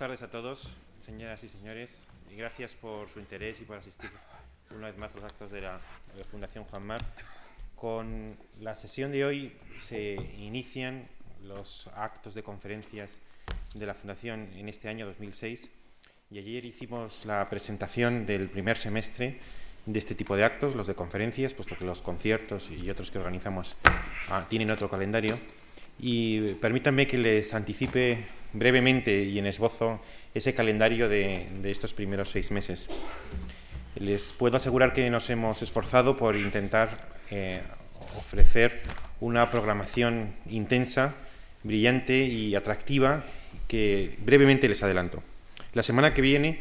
Tardes a todos, señoras y señores, y gracias por su interés y por asistir una vez más a los actos de la Fundación Juan Mar. Con la sesión de hoy se inician los actos de conferencias de la Fundación en este año 2006 y ayer hicimos la presentación del primer semestre de este tipo de actos, los de conferencias, puesto que los conciertos y otros que organizamos ah, tienen otro calendario. Y permítanme que les anticipe brevemente y en esbozo ese calendario de, estos primeros seis meses. Les puedo asegurar que nos hemos esforzado por intentar eh, ofrecer una programación intensa, brillante y atractiva que brevemente les adelanto. La semana que viene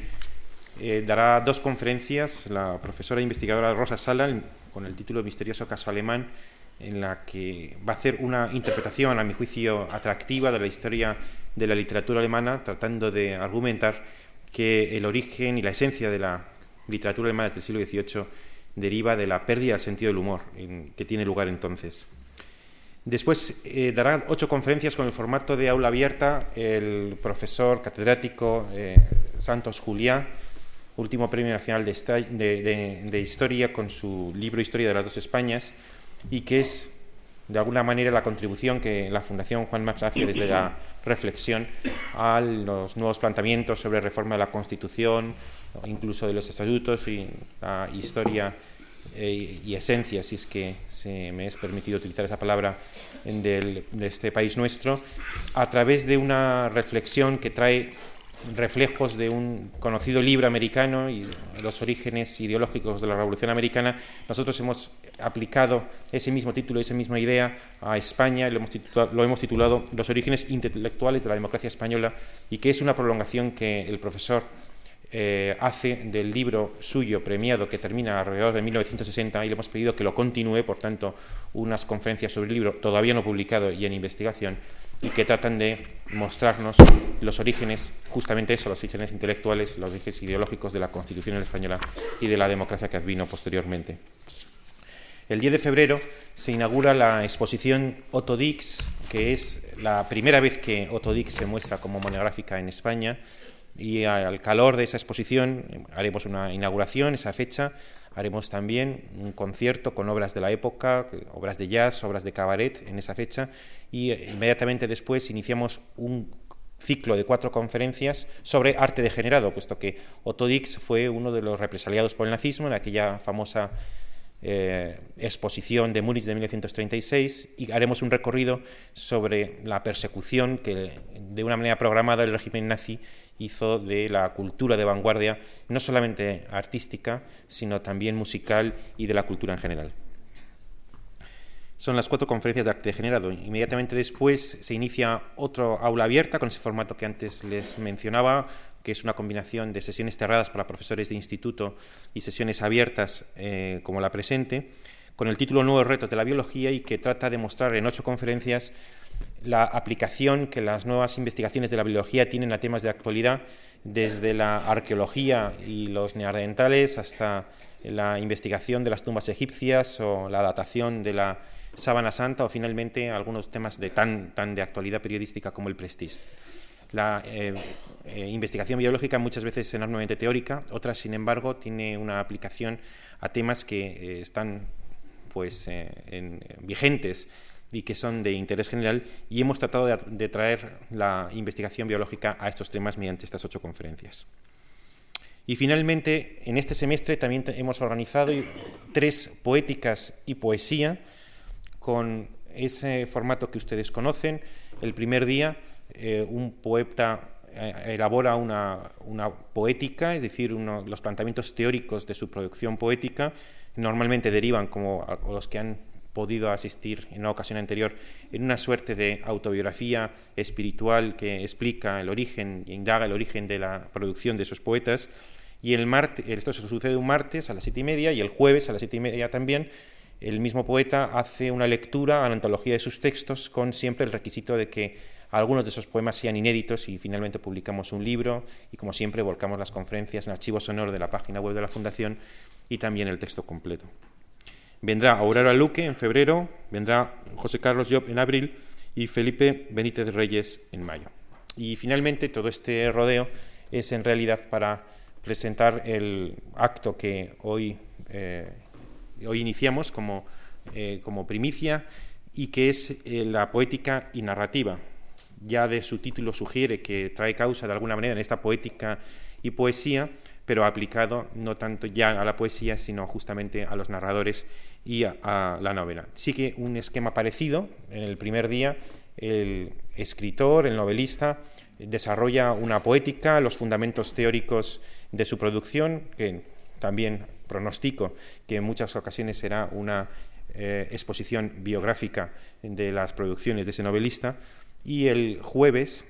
eh, dará dos conferencias la profesora e investigadora Rosa Sala con el título Misterioso caso alemán en la que va a hacer una interpretación, a mi juicio, atractiva de la historia de la literatura alemana, tratando de argumentar que el origen y la esencia de la literatura alemana del siglo XVIII deriva de la pérdida del sentido del humor que tiene lugar entonces. Después eh, dará ocho conferencias con el formato de aula abierta el profesor catedrático eh, Santos Juliá, último premio nacional de, Historia con su libro Historia de las dos Españas, y que es de alguna manera la contribución que la Fundación Juan Marx hace desde la reflexión a los nuevos planteamientos sobre reforma de la Constitución, incluso de los estatutos y la historia eh, y esencia, si es que se me es permitido utilizar esa palabra, de este país nuestro, a través de una reflexión que trae reflejos de un conocido libro americano y los orígenes ideológicos de la Revolución Americana, nosotros hemos aplicado ese mismo título, esa misma idea a España, lo hemos titulado Los orígenes intelectuales de la democracia española y que es una prolongación que el profesor eh, hace del libro suyo premiado que termina alrededor de 1960 y le hemos pedido que lo continúe, por tanto, unas conferencias sobre el libro todavía no publicado y en investigación y que tratan de mostrarnos los orígenes, justamente eso, los orígenes intelectuales, los orígenes ideológicos de la Constitución española y de la democracia que advino posteriormente. El 10 de febrero se inaugura la exposición Otto Dix, que es la primera vez que Otto Dix se muestra como monográfica en España y al calor de esa exposición eh, haremos una inauguración, esa fecha, haremos también un concierto con obras de la época, obras de jazz, obras de cabaret en esa fecha y eh, inmediatamente después iniciamos un ciclo de cuatro conferencias sobre arte degenerado, puesto que Otto Dix fue uno de los represaliados por el nazismo en aquella famosa eh, exposición de Múnich de 1936 y haremos un recorrido sobre la persecución que de una manera programada el régimen nazi hizo de la cultura de vanguardia, no solamente artística, sino también musical y de la cultura en general. Son las cuatro conferencias de arte degenerado. Inmediatamente después se inicia otro aula abierta con ese formato que antes les mencionaba, que es una combinación de sesiones cerradas para profesores de instituto y sesiones abiertas eh, como la presente, con el título Nuevos retos de la biología y que trata de mostrar en ocho conferencias la aplicación que las nuevas investigaciones de la biología tienen a temas de actualidad, desde la arqueología y los neandertales hasta la investigación de las tumbas egipcias o la datación de la Sábana Santa o finalmente algunos temas de tan, de actualidad periodística como el Prestige. La eh, eh, investigación biológica muchas veces es enormemente teórica, otras, sin embargo, tiene una aplicación a temas que eh, están pues, vigentes y que son de interés general y hemos tratado de, traer la investigación biológica a estos temas mediante estas ocho conferencias. Y finalmente, en este semestre también hemos organizado tres poéticas y poesía con ese formato que ustedes conocen. El primer día, eh, un poeta eh, elabora una, poética, es decir, los planteamientos teóricos de su producción poética normalmente derivan, como los que han podido asistir en una ocasión anterior, en una suerte de autobiografía espiritual que explica el origen e indaga el origen de la producción de esos poetas. Y el martes, esto sucede un martes a las siete y media y el jueves a las siete y media también el mismo poeta hace una lectura a la antología de sus textos con siempre el requisito de que algunos de esos poemas sean inéditos y finalmente publicamos un libro y como siempre volcamos las conferencias en archivo sonoro de la página web de la Fundación y también el texto completo. Vendrá Aurora Luque en febrero, vendrá José Carlos Job en abril y Felipe Benítez Reyes en mayo. Y finalmente todo este rodeo es en realidad para presentar el acto que hoy, eh, hoy iniciamos como, eh, como primicia y que es eh, la poética y narrativa. Ya de su título sugiere que trae causa de alguna manera en esta poética y poesía, pero aplicado no tanto ya a la poesía, sino justamente a los narradores y a, la novela. Sigue un esquema parecido. En el primer día, el escritor, el novelista, desarrolla una poética, los fundamentos teóricos de su producción, que también pronostico que en muchas ocasiones será una eh, exposición biográfica de las producciones de ese novelista. Y el jueves,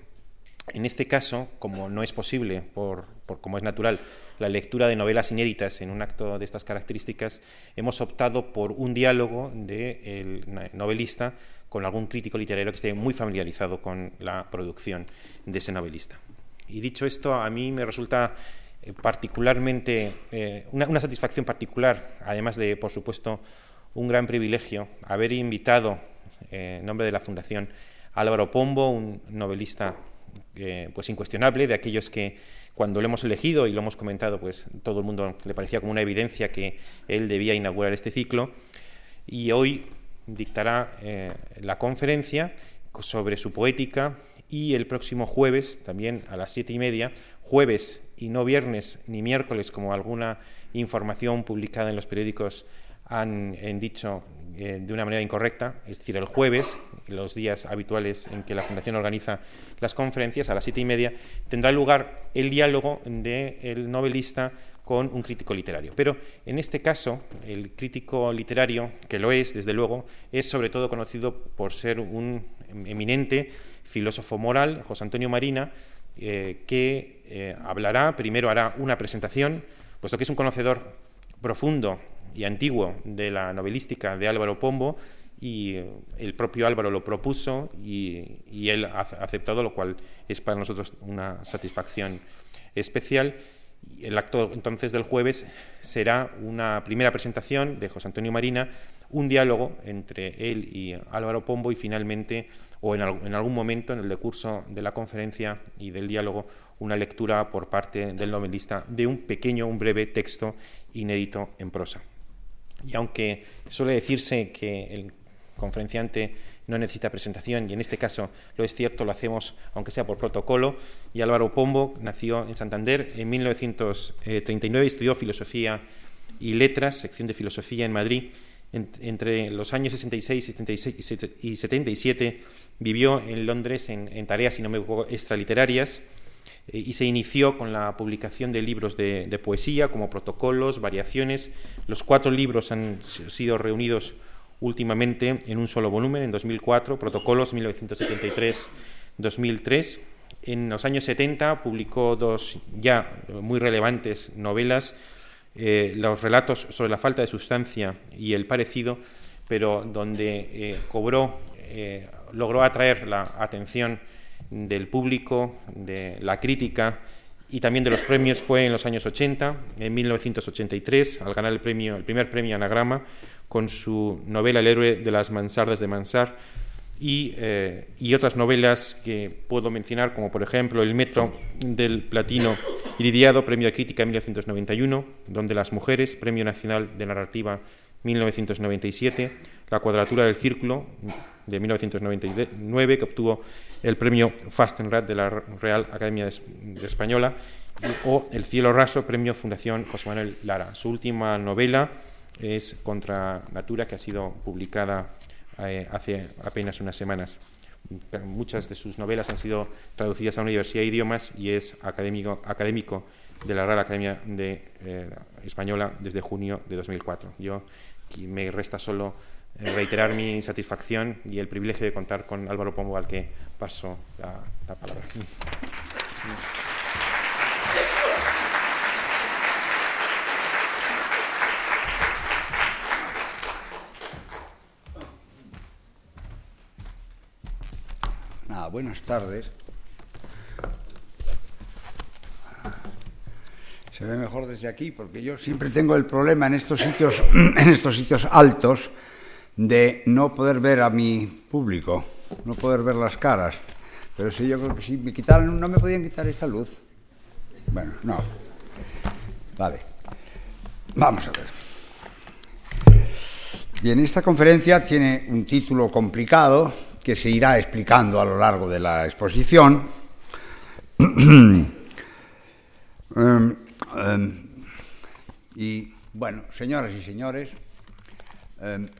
en este caso, como no es posible, por, como es natural, la lectura de novelas inéditas en un acto de estas características, hemos optado por un diálogo del novelista con algún crítico literario que esté muy familiarizado con la producción de ese novelista. Y dicho esto, a mí me resulta eh, particularmente eh, una, satisfacción particular, además de, por supuesto, un gran privilegio haber invitado, eh, en nombre de la Fundación, Álvaro Pombo, un novelista pues incuestionable, de aquellos que cuando lo hemos elegido y lo hemos comentado, pues todo el mundo le parecía como una evidencia que él debía inaugurar este ciclo. Y hoy dictará eh, la conferencia sobre su poética y el próximo jueves, también a las siete y media, jueves y no viernes ni miércoles, como alguna información publicada en los periódicos han, dicho eh, de una manera incorrecta, es decir, el jueves, los días habituales en que la Fundación organiza las conferencias, a las siete y media, tendrá lugar el diálogo del novelista con un crítico literario. Pero en este caso, el crítico literario, que lo es, desde luego, es sobre todo conocido por ser un eminente filósofo moral, José Antonio Marina, eh, que eh, hablará, primero hará una presentación, puesto que es un conocedor profundo y antiguo de la novelística de Álvaro Pombo, y eh, el propio Álvaro lo propuso y, y él ha aceptado, lo cual es para nosotros una satisfacción especial. El acto entonces del jueves será una primera presentación de José Antonio Marina, un diálogo entre él y Álvaro Pombo y finalmente, o en, algún momento en el decurso de la conferencia y del diálogo, una lectura por parte del novelista de un pequeño, un breve texto inédito en prosa. Y aunque suele decirse que el conferenciante no necesita presentación y en este caso lo es cierto, lo hacemos aunque sea por protocolo. Y Álvaro Pombo nació en Santander en 1939 y estudió filosofía y letras, sección de filosofía en Madrid. entre los años 66 y 77 vivió en Londres en, tareas, si no me equivoco, extraliterarias y se inició con la publicación de libros de, de, poesía como protocolos, variaciones. Los cuatro libros han sido reunidos últimamente en un solo volumen, en 2004, Protocolos 1973-2003. En los años 70 publicó dos ya muy relevantes novelas, eh, los relatos sobre la falta de sustancia y el parecido, pero donde eh, cobró, eh, logró atraer la atención del público, de la crítica y también de los premios fue en los años 80, en 1983, al ganar el, premio, el primer premio Anagrama, con su novela El héroe de las mansardas de Mansar, y, eh, y, otras novelas que puedo mencionar, como por ejemplo El metro del platino iridiado, premio de crítica 1991, Donde las mujeres, premio nacional de narrativa 1997, La cuadratura del círculo de 1999, que obtuvo el premio Fastenrad de la Real Academia Española, o El cielo raso, premio Fundación José Manuel Lara. Su última novela es Contra Natura, que ha sido publicada eh, hace apenas unas semanas. Muchas de sus novelas han sido traducidas a la Universidad de Idiomas y es académico, académico de la Real Academia de, eh, Española desde junio de 2004. Yo me resta solo eh, reiterar mi satisfacción y el privilegio de contar con Álvaro Pombo, al que paso la palabra. Buenas tardes. Se ve mejor desde aquí porque yo siempre tengo el problema en estos sitios, en estos sitios altos de no poder ver a mi público, no poder ver las caras. Pero si yo creo que si me quitaran, no me podían quitar esta luz. Bueno, no. Vale. Vamos a ver. Bien, esta conferencia tiene un título complicado que se irá explicando a lo largo de la exposición. um, um, y bueno, señoras y señores,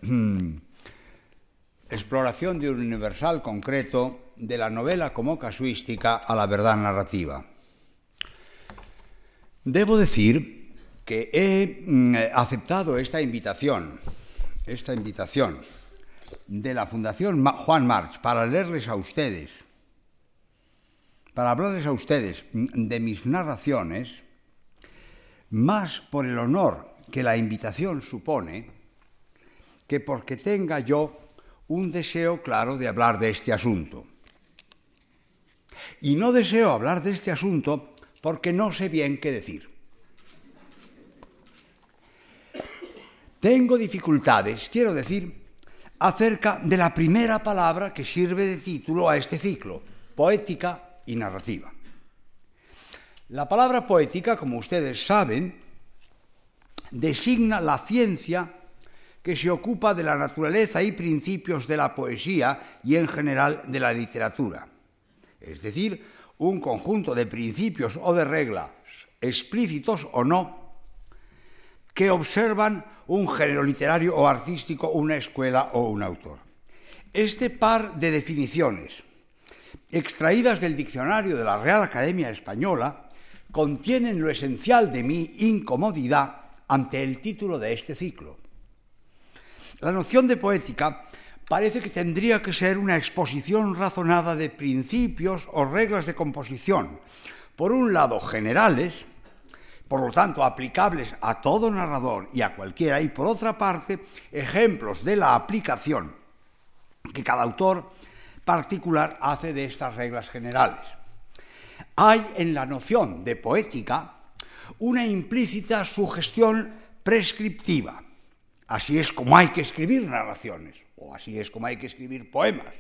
um, exploración de un universal concreto de la novela como casuística a la verdad narrativa. Debo decir que he mm, aceptado esta invitación, esta invitación de la Fundación Juan March para leerles a ustedes, para hablarles a ustedes de mis narraciones, más por el honor que la invitación supone, que porque tenga yo un deseo claro de hablar de este asunto. Y no deseo hablar de este asunto porque no sé bien qué decir. Tengo dificultades, quiero decir, acerca de la primera palabra que sirve de título a este ciclo, poética y narrativa. La palabra poética, como ustedes saben, designa la ciencia que se ocupa de la naturaleza y principios de la poesía y en general de la literatura. Es decir, un conjunto de principios o de reglas, explícitos o no, que observan un género literario o artístico, una escuela o un autor. Este par de definiciones, extraídas del diccionario de la Real Academia Española, contienen lo esencial de mi incomodidad ante el título de este ciclo. La noción de poética parece que tendría que ser una exposición razonada de principios o reglas de composición, por un lado generales, por lo tanto aplicables a todo narrador y a cualquiera, y por otra parte ejemplos de la aplicación que cada autor particular hace de estas reglas generales. Hay en la noción de poética una implícita sugestión prescriptiva Así es como hay que escribir narraciones, o así es como hay que escribir poemas.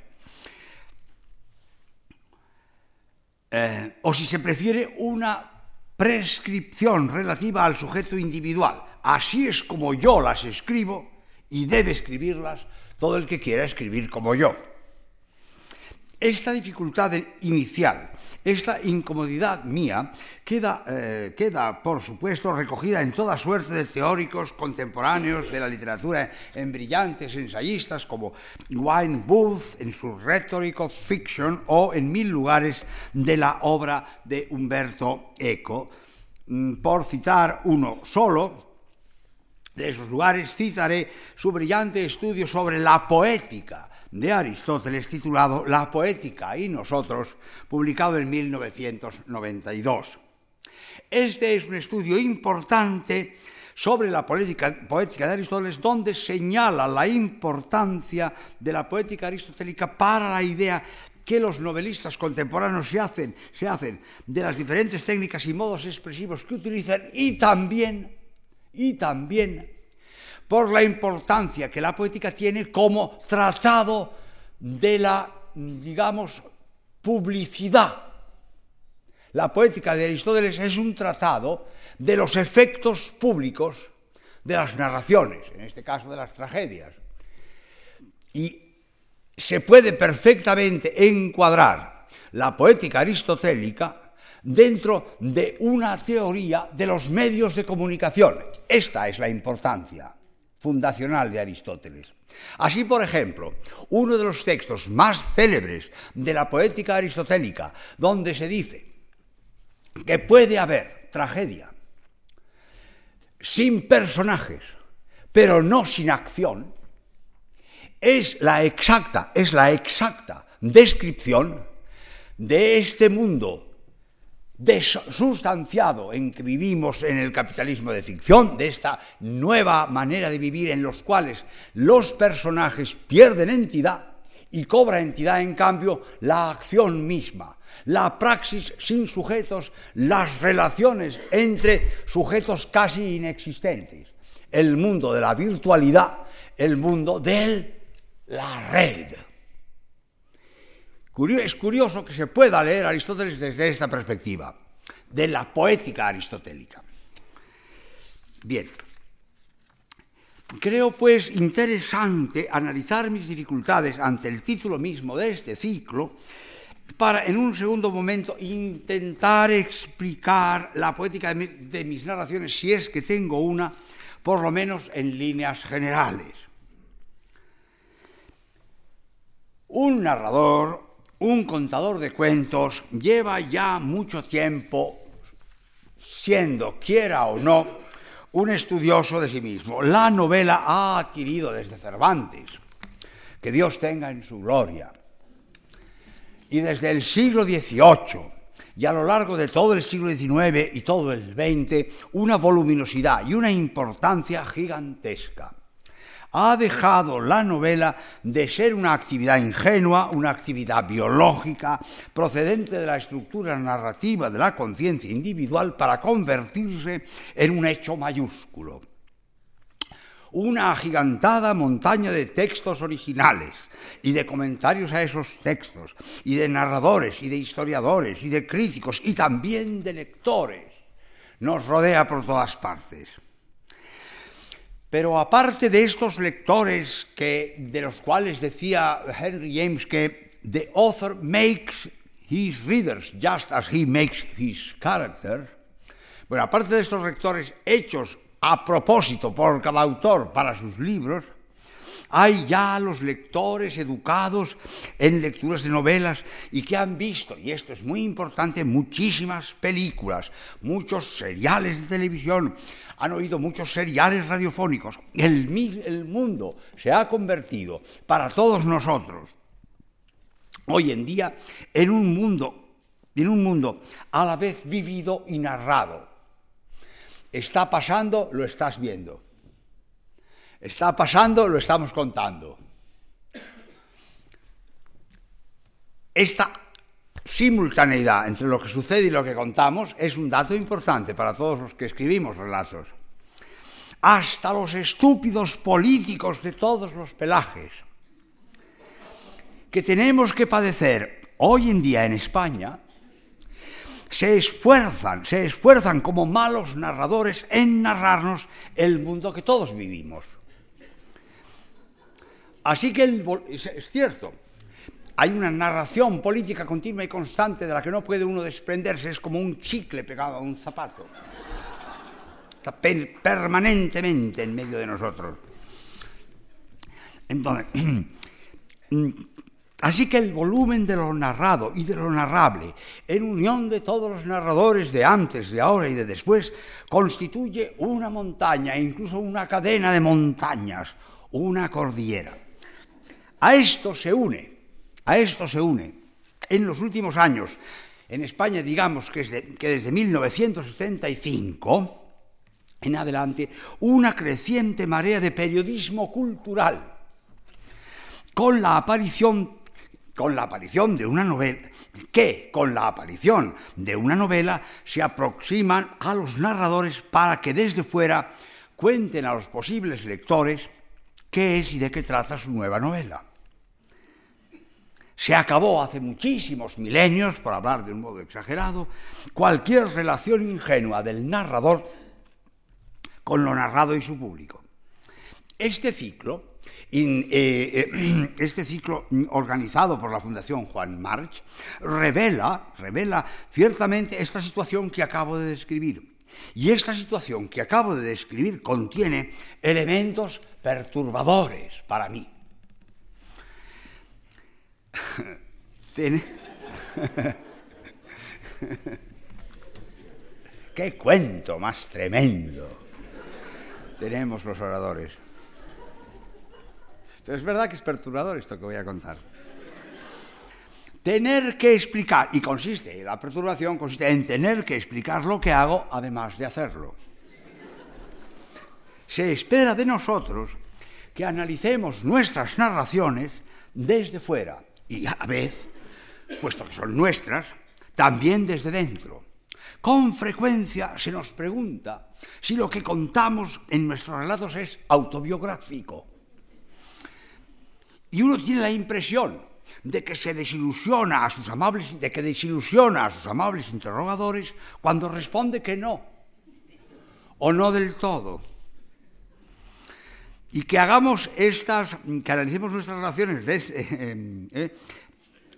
Eh, o si se prefiere, una prescripción relativa al sujeto individual. Así es como yo las escribo y debe escribirlas todo el que quiera escribir como yo. Esta dificultad inicial esta incomodidad mía queda, eh, queda, por supuesto, recogida en toda suerte de teóricos contemporáneos de la literatura, en brillantes ensayistas como Wayne Booth en su Rhetoric of Fiction o en mil lugares de la obra de Humberto Eco. Mm, por citar uno solo, de esos lugares citaré su brillante estudio sobre la poética de Aristóteles titulado La poética y nosotros, publicado en 1992. Este es un estudio importante sobre la poética, de Aristóteles, donde señala la importancia de la poética aristotélica para la idea que los novelistas contemporáneos se hacen, se hacen de las diferentes técnicas y modos expresivos que utilizan y también, y también por la importancia que la poética tiene como tratado de la, digamos, publicidad. La poética de Aristóteles es un tratado de los efectos públicos de las narraciones, en este caso de las tragedias. Y se puede perfectamente encuadrar la poética aristotélica dentro de una teoría de los medios de comunicación. Esta es la importancia fundacional de Aristóteles. Así, por ejemplo, uno de los textos más célebres de la poética aristotélica, donde se dice que puede haber tragedia sin personajes, pero no sin acción, es la exacta, es la exacta descripción de este mundo sustanciado en que vivimos en el capitalismo de ficción, de esta nueva manera de vivir en los cuales los personajes pierden entidad y cobra entidad en cambio la acción misma, la praxis sin sujetos, las relaciones entre sujetos casi inexistentes, el mundo de la virtualidad, el mundo de la red Es curioso que se pueda leer Aristóteles desde esta perspectiva, de la poética aristotélica. Bien, creo pues interesante analizar mis dificultades ante el título mismo de este ciclo para en un segundo momento intentar explicar la poética de mis narraciones, si es que tengo una, por lo menos en líneas generales. Un narrador, un contador de cuentos, lleva ya mucho tiempo siendo, quiera o no, un estudioso de sí mismo. La novela ha adquirido desde Cervantes, que Dios tenga en su gloria, y desde el siglo XVIII y a lo largo de todo el siglo XIX y todo el XX, una voluminosidad y una importancia gigantesca. Ha dejado la novela de ser una actividad ingenua, una actividad biológica, procedente de la estructura narrativa de la conciencia individual, para convertirse en un hecho mayúsculo una agigantada montaña de textos originales y de comentarios a esos textos, y de narradores, y de historiadores, y de críticos, y también de lectores, nos rodea por todas partes. Pero aparte de estos lectores que, de los cuales decía Henry James que the author makes his readers just as he makes his character, bueno, aparte de estos lectores hechos a propósito por cada autor para sus libros, hay ya los lectores educados en lecturas de novelas y que han visto, y esto es muy importante, muchísimas películas, muchos seriales de televisión, han oído muchos seriales radiofónicos. El, mundo se ha convertido para todos nosotros hoy en día en un mundo, en un mundo a la vez vivido y narrado Está pasando, lo estás viendo. Está pasando, lo estamos contando. Esta simultaneidad entre lo que sucede y lo que contamos es un dato importante para todos los que escribimos relatos. Hasta los estúpidos políticos de todos los pelajes que tenemos que padecer hoy en día en España se esfuerzan, se esfuerzan como malos narradores en narrarnos el mundo que todos vivimos. Así que es cierto, hay una narración política continua y constante de la que no puede uno desprenderse, es como un chicle pegado a un zapato. Está permanentemente en medio de nosotros. Entonces, Así que el volumen de lo narrado y de lo narrable, en unión de todos los narradores de antes, de ahora y de después, constituye una montaña, incluso una cadena de montañas, una cordillera. A esto se une, a esto se une, en los últimos años, en España digamos que desde, que desde 1975 en adelante, una creciente marea de periodismo cultural, con la aparición con la aparición de una novela, que con la aparición de una novela se aproximan a los narradores para que desde fuera cuenten a los posibles lectores qué es y de qué trata su nueva novela. Se acabó hace muchísimos milenios, por hablar de un modo exagerado, cualquier relación ingenua del narrador con lo narrado y su público. Este ciclo eh, eh, este ciclo organizado por la Fundación Juan March revela, revela ciertamente esta situación que acabo de describir. Y esta situación que acabo de describir contiene elementos perturbadores para mí. ¿Qué cuento más tremendo tenemos los oradores? es verdad que es perturbador esto que voy a contar. Tener que explicar, y consiste, la perturbación consiste en tener que explicar lo que hago además de hacerlo. Se espera de nosotros que analicemos nuestras narraciones desde fuera y a vez, puesto que son nuestras, también desde dentro. Con frecuencia se nos pregunta si lo que contamos en nuestros relatos es autobiográfico y uno tiene la impresión de que se desilusiona a sus amables, de que desilusiona a sus amables interrogadores cuando responde que no, o no del todo. Y que hagamos estas, que analicemos nuestras relaciones eh, eh,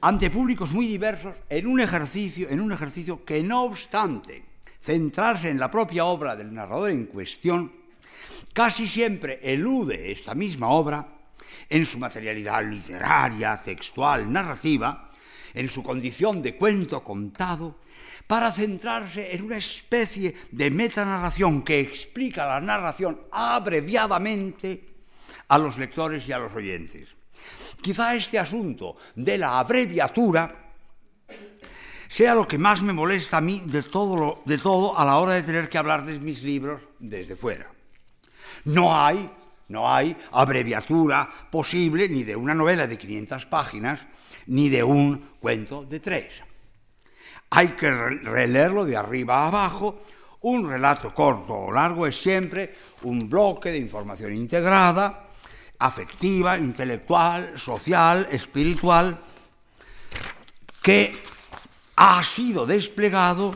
ante públicos muy diversos en un ejercicio, en un ejercicio que no obstante centrarse en la propia obra del narrador en cuestión, casi siempre elude esta misma obra en su materialidad literaria, textual, narrativa, en su condición de cuento contado, para centrarse en una especie de metanarración que explica la narración abreviadamente a los lectores y a los oyentes. Quizá este asunto de la abreviatura sea lo que más me molesta a mí de todo, de todo a la hora de tener que hablar de mis libros desde fuera. No hay, no hay abreviatura posible ni de una novela de 500 páginas, ni de un cuento de tres. Hay que releerlo de arriba a abajo. Un relato corto o largo es siempre un bloque de información integrada, afectiva, intelectual, social, espiritual, que ha sido desplegado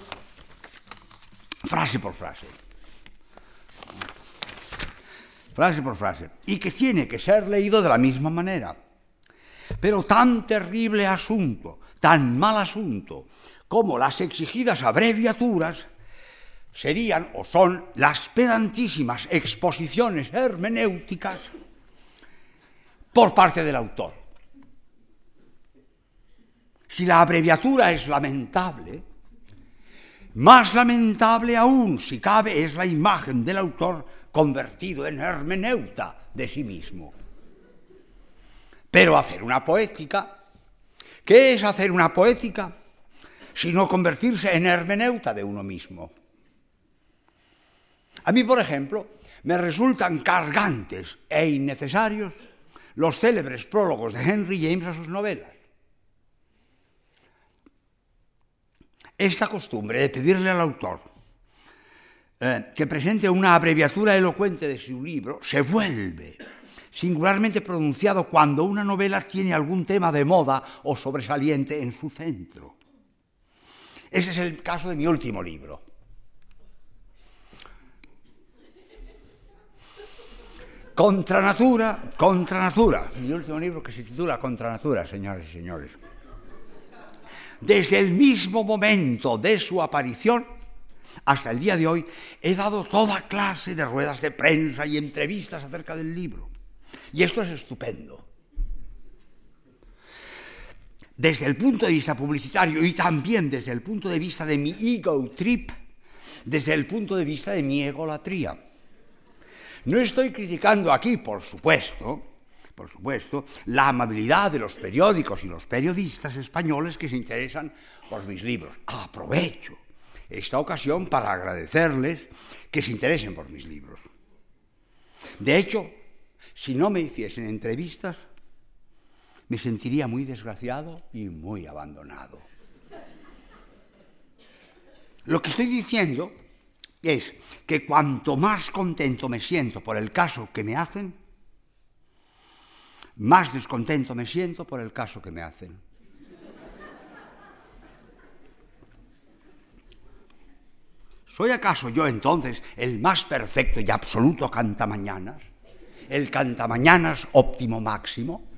frase por frase frase por frase, y que tiene que ser leído de la misma manera. Pero tan terrible asunto, tan mal asunto, como las exigidas abreviaturas, serían o son las pedantísimas exposiciones hermenéuticas por parte del autor. Si la abreviatura es lamentable, más lamentable aún, si cabe, es la imagen del autor convertido en hermeneuta de sí mismo. Pero hacer una poética, ¿qué es hacer una poética? Sino convertirse en hermeneuta de uno mismo. A mí, por ejemplo, me resultan cargantes e innecesarios los célebres prólogos de Henry James a sus novelas. Esta costumbre de pedirle al autor eh, que presente una abreviatura elocuente de su libro se vuelve singularmente pronunciado cuando una novela tiene algún tema de moda o sobresaliente en su centro. Ese es el caso de mi último libro. Contra natura, contra natura. Mi último libro que se titula Contra natura, señores y señores. Desde el mismo momento de su aparición, hasta el día de hoy he dado toda clase de ruedas de prensa y entrevistas acerca del libro. Y esto es estupendo. Desde el punto de vista publicitario y también desde el punto de vista de mi ego trip, desde el punto de vista de mi egolatría. No estoy criticando aquí, por supuesto, por supuesto, la amabilidad de los periódicos y los periodistas españoles que se interesan por mis libros. Aprovecho esta ocasión para agradecerles que se interesen por mis libros. De hecho, si no me hiciesen entrevistas, me sentiría muy desgraciado y muy abandonado. Lo que estoy diciendo es que cuanto más contento me siento por el caso que me hacen, más descontento me siento por el caso que me hacen. ¿Soy acaso yo entonces el más perfecto y absoluto cantamañanas? ¿El cantamañanas óptimo máximo?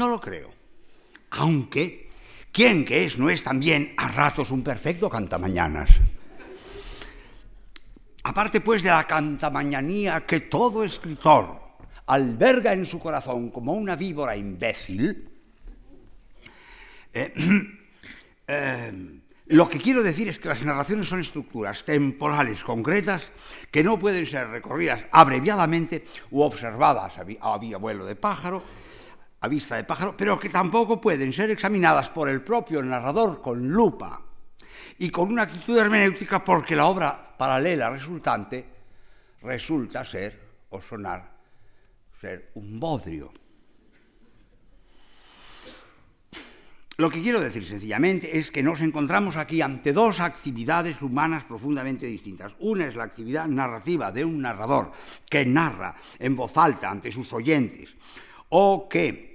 No lo creo. Aunque, ¿quién que es no es también a ratos un perfecto cantamañanas? Aparte pues de la cantamañanía que todo escritor alberga en su corazón como una víbora imbécil, eh, Eh, lo que quiero decir es que las narraciones son estructuras temporales concretas que no pueden ser recorridas abreviadamente u observadas a, vía vuelo de pájaro, a vista de pájaro, pero que tampoco pueden ser examinadas por el propio narrador con lupa y con una actitud hermenéutica porque la obra paralela resultante resulta ser o sonar ser un bodrio. Lo que quiero decir sencillamente es que nos encontramos aquí ante dos actividades humanas profundamente distintas. Una es la actividad narrativa de un narrador que narra en voz alta ante sus oyentes o que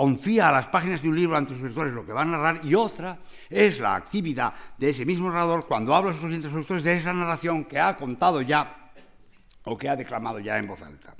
confía a las páginas de un libro ante sus lectores lo que va a narrar y otra es la actividad de ese mismo narrador cuando habla a sus oyentes lectores de esa narración que ha contado ya o que ha declamado ya en voz alta.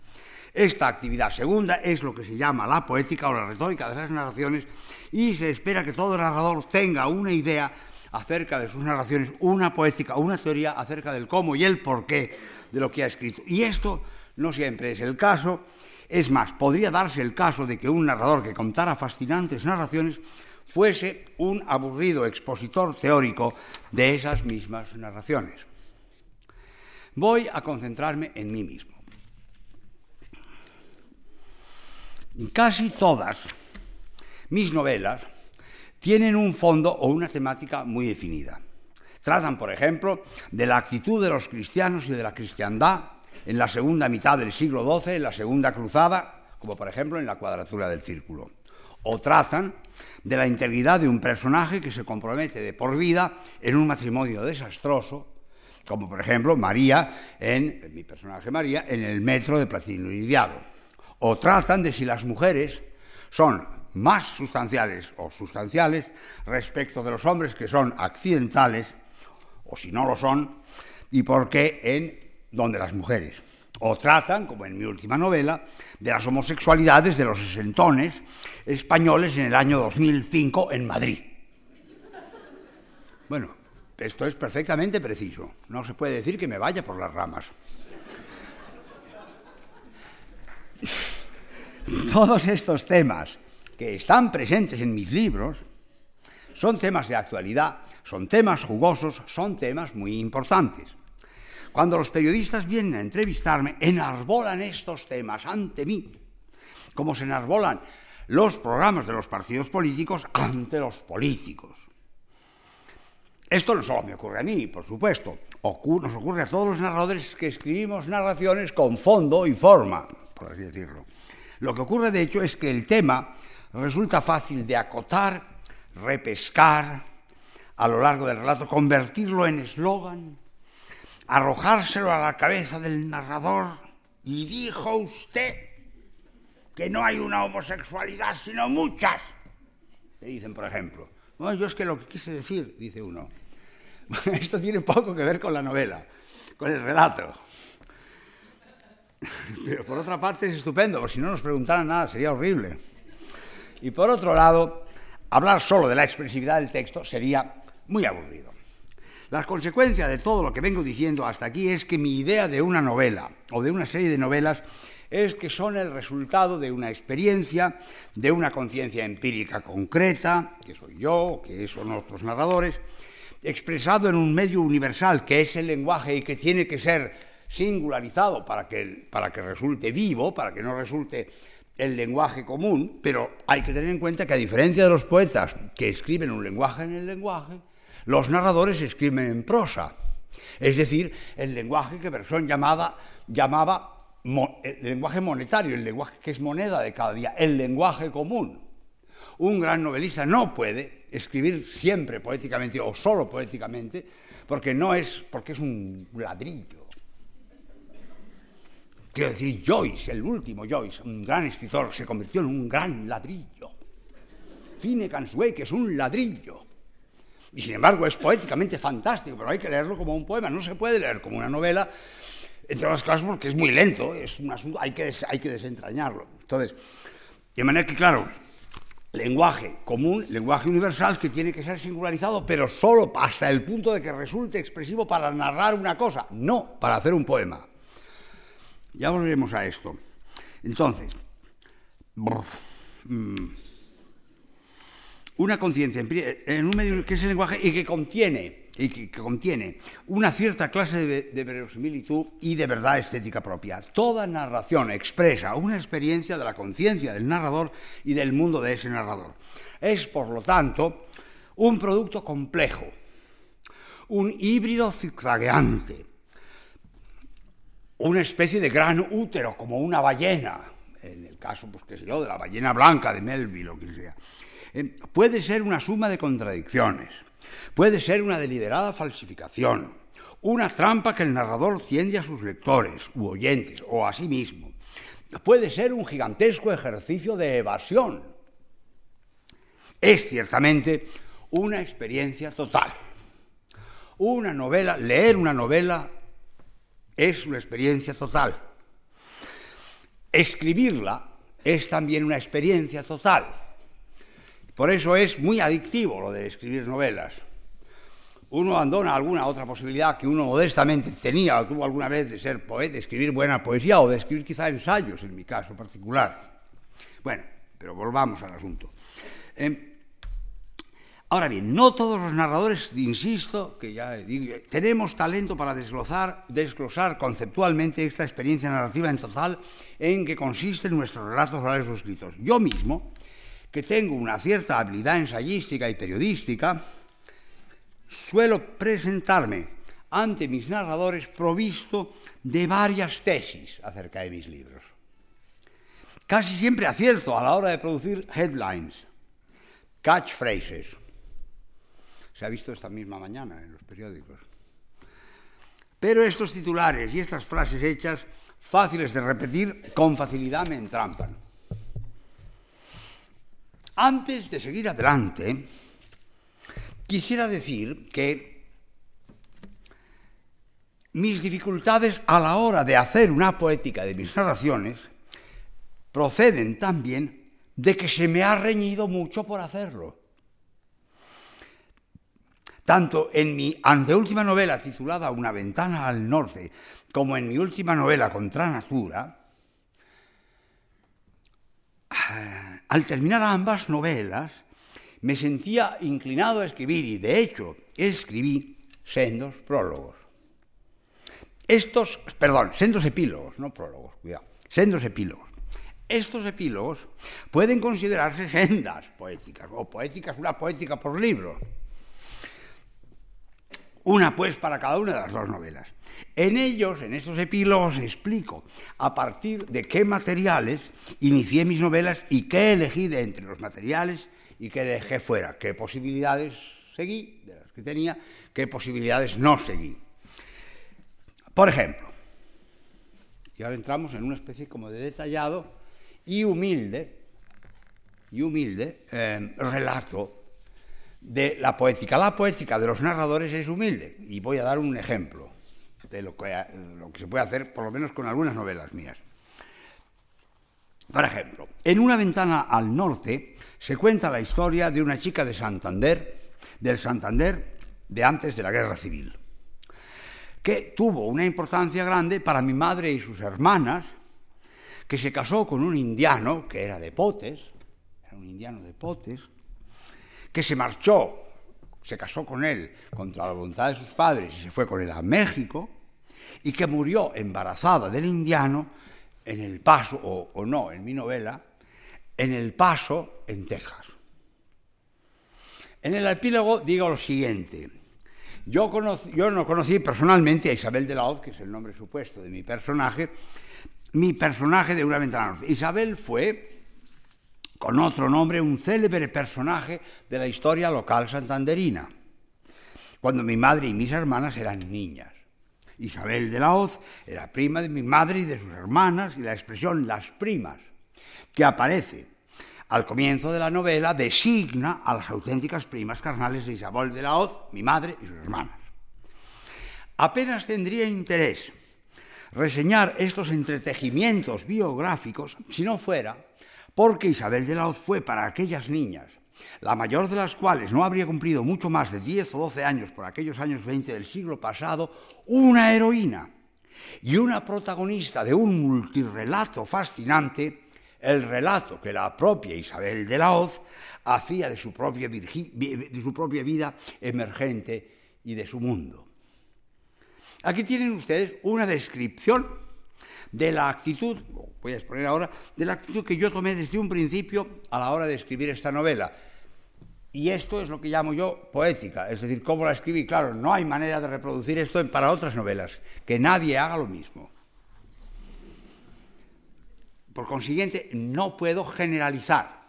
Esta actividad segunda es lo que se llama la poética o la retórica de las narraciones y se espera que todo narrador tenga una idea acerca de sus narraciones, una poética, una teoría acerca del cómo y el porqué de lo que ha escrito. Y esto no siempre es el caso. Es más, podría darse el caso de que un narrador que contara fascinantes narraciones fuese un aburrido expositor teórico de esas mismas narraciones. Voy a concentrarme en mí mismo. Casi todas mis novelas tienen un fondo o una temática muy definida. Tratan, por ejemplo, de la actitud de los cristianos y de la cristiandad en la segunda mitad del siglo XII, en la Segunda Cruzada, como por ejemplo en la Cuadratura del Círculo. O tratan de la integridad de un personaje que se compromete de por vida en un matrimonio desastroso, como por ejemplo María, en mi personaje María, en el metro de Platino Iridiado. O tratan de si las mujeres son más sustanciales o sustanciales respecto de los hombres que son accidentales, o si no lo son, y por qué en donde las mujeres. O tratan, como en mi última novela, de las homosexualidades de los sesentones españoles en el año 2005 en Madrid. Bueno, esto es perfectamente preciso. No se puede decir que me vaya por las ramas. Todos estos temas que están presentes en mis libros son temas de actualidad, son temas jugosos, son temas muy importantes. Cuando los periodistas vienen a entrevistarme, enarbolan estos temas ante mí, como se enarbolan los programas de los partidos políticos ante los políticos. Esto no solo me ocurre a mí, por supuesto, nos ocurre a todos los narradores que escribimos narraciones con fondo y forma, por así decirlo. Lo que ocurre, de hecho, es que el tema resulta fácil de acotar, repescar a lo largo del relato, convertirlo en eslogan, arrojárselo a la cabeza del narrador y dijo usted que no hay una homosexualidad sino muchas. Se dicen, por ejemplo. Bueno, yo es que lo que quise decir, dice uno. Esto tiene poco que ver con la novela, con el relato. Pero por otra parte es estupendo, porque si no nos preguntaran nada sería horrible. Y por otro lado, hablar solo de la expresividad del texto sería muy aburrido. La consecuencia de todo lo que vengo diciendo hasta aquí es que mi idea de una novela o de una serie de novelas es que son el resultado de una experiencia, de una conciencia empírica concreta, que soy yo, que son otros narradores, expresado en un medio universal que es el lenguaje y que tiene que ser singularizado para que, para que resulte vivo, para que no resulte el lenguaje común, pero hay que tener en cuenta que a diferencia de los poetas que escriben un lenguaje en el lenguaje, los narradores escriben en prosa, es decir, el lenguaje que Bersón llamaba el lenguaje monetario, el lenguaje que es moneda de cada día, el lenguaje común. Un gran novelista no puede escribir siempre poéticamente o solo poéticamente, porque no es porque es un ladrillo Quiero decir, Joyce, el último Joyce, un gran escritor, se convirtió en un gran ladrillo. Fine Cansue, que es un ladrillo. Y sin embargo es poéticamente fantástico, pero hay que leerlo como un poema, no se puede leer como una novela, entre otras cosas porque es muy lento, es un asunto, hay que, hay que desentrañarlo. Entonces, de manera que, claro, lenguaje común, lenguaje universal que tiene que ser singularizado, pero solo hasta el punto de que resulte expresivo para narrar una cosa, no para hacer un poema. Ya volveremos a esto. Entonces, mm, una conciencia en un medio que es el lenguaje y que contiene, y que, contiene una cierta clase de, verosimilitud y de verdad estética propia. Toda narración expresa una experiencia de la conciencia del narrador y del mundo de ese narrador. Es, por lo tanto, un producto complejo, un híbrido zigzagueante, una especie de gran útero, como una ballena, en el caso, pues qué sé yo, de la ballena blanca de Melville o quien sea. Puede ser una suma de contradicciones, puede ser una deliberada falsificación, una trampa que el narrador tiende a sus lectores u oyentes o a sí mismo, puede ser un gigantesco ejercicio de evasión. Es ciertamente una experiencia total. Una novela, leer una novela es una experiencia total. Escribirla es también una experiencia total. Por eso es muy adictivo lo de escribir novelas. Uno abandona alguna otra posibilidad que uno modestamente tenía o tuvo alguna vez de ser poeta, de escribir buena poesía o de escribir quizá ensayos, en mi caso particular. Bueno, pero volvamos al asunto. Eh, Ahora bien, no todos los narradores, insisto, que ya digo, tenemos talento para desglosar, conceptualmente esta experiencia narrativa en total en que consisten nuestros relatos orales escritos. Yo mismo, que tengo una cierta habilidad ensayística y periodística, suelo presentarme ante mis narradores provisto de varias tesis acerca de mis libros. Casi siempre acierto a la hora de producir headlines, catchphrases, se ha visto esta misma mañana en los periódicos. Pero estos titulares y estas frases hechas, fáciles de repetir, con facilidad me entrampan. Antes de seguir adelante, quisiera decir que mis dificultades a la hora de hacer una poética de mis narraciones proceden también de que se me ha reñido mucho por hacerlo. Tanto en mi anteúltima novela titulada Una ventana al norte, como en mi última novela Contra Natura, Al terminar ambas novelas, me sentía inclinado a escribir y, de hecho, escribí sendos prólogos. Estos, perdón, sendos epílogos, no prólogos, cuidado, sendos epílogos. Estos epílogos pueden considerarse sendas poéticas, o poéticas, una poética por libro, una pues para cada una de las dos novelas. En ellos, en estos epílogos, explico a partir de qué materiales inicié mis novelas y qué elegí de entre los materiales y qué dejé fuera, qué posibilidades seguí, de las que tenía, qué posibilidades no seguí. Por ejemplo, y ahora entramos en una especie como de detallado y humilde, y humilde eh, relato de la poética. La poética de los narradores es humilde y voy a dar un ejemplo de lo que, lo que se puede hacer, por lo menos con algunas novelas mías. Por ejemplo, en Una ventana al norte se cuenta la historia de una chica de Santander, del Santander de antes de la Guerra Civil, que tuvo una importancia grande para mi madre y sus hermanas, que se casó con un indiano que era de Potes, era un indiano de Potes, que se marchó, se casó con él contra la voluntad de sus padres y se fue con él a México, y que murió embarazada del indiano en el paso, o, no, en mi novela, en el paso en Texas. En el epílogo digo lo siguiente. Yo, yo, no conocí personalmente a Isabel de la Hoz, que es el nombre supuesto de mi personaje, mi personaje de una ventana norte. Isabel fue con otro nombre, un célebre personaje de la historia local santanderina, cuando mi madre y mis hermanas eran niñas. Isabel de la Hoz era prima de mi madre y de sus hermanas, y la expresión las primas, que aparece al comienzo de la novela, designa a las auténticas primas carnales de Isabel de la Hoz, mi madre y sus hermanas. Apenas tendría interés reseñar estos entretejimientos biográficos si no fuera porque Isabel de la Hoz fue para aquellas niñas, la mayor de las cuales no habría cumplido mucho más de 10 o 12 años por aquellos años 20 del siglo pasado, una heroína y una protagonista de un multirrelato fascinante, el relato que la propia Isabel de la Hoz hacía de su propia vida emergente y de su mundo. Aquí tienen ustedes una descripción de la actitud, voy a exponer ahora, de la actitud que yo tomé desde un principio a la hora de escribir esta novela. Y esto es lo que llamo yo poética, es decir, cómo la escribí. Claro, no hay manera de reproducir esto para otras novelas, que nadie haga lo mismo. Por consiguiente, no puedo generalizar.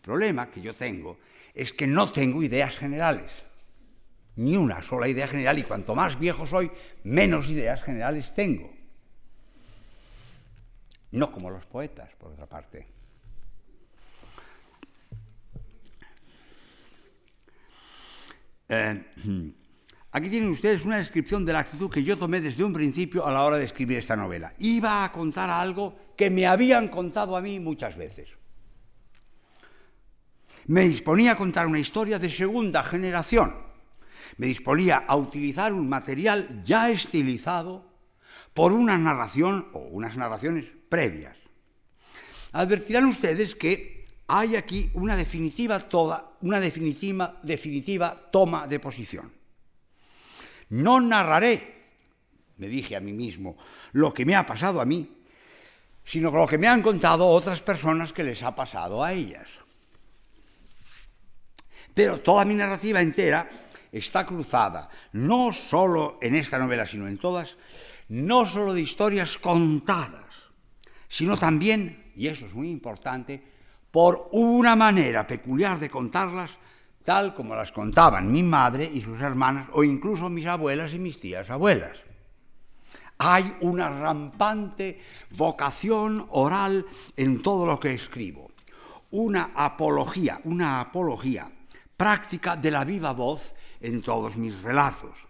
problema que yo tengo es que no tengo ideas generales, ni una sola idea general, y cuanto más viejo soy, menos ideas generales tengo. No como los poetas, por otra parte. Eh, aquí tienen ustedes una descripción de la actitud que yo tomé desde un principio a la hora de escribir esta novela. Iba a contar algo que me habían contado a mí muchas veces. Me disponía a contar una historia de segunda generación. Me disponía a utilizar un material ya estilizado por una narración o unas narraciones previas. Advertirán ustedes que hay aquí una definitiva, toda, una definitiva, definitiva toma de posición. No narraré, me dije a mí mismo, lo que me ha pasado a mí, sino lo que me han contado otras personas que les ha pasado a ellas. Pero toda mi narrativa entera está cruzada, no solo en esta novela, sino en todas, no solo de historias contadas, sino también, y eso es muy importante, por una manera peculiar de contarlas, tal como las contaban mi madre y sus hermanas, o incluso mis abuelas y mis tías abuelas. Hay una rampante vocación oral en todo lo que escribo, una apología, una apología práctica de la viva voz en todos mis relatos.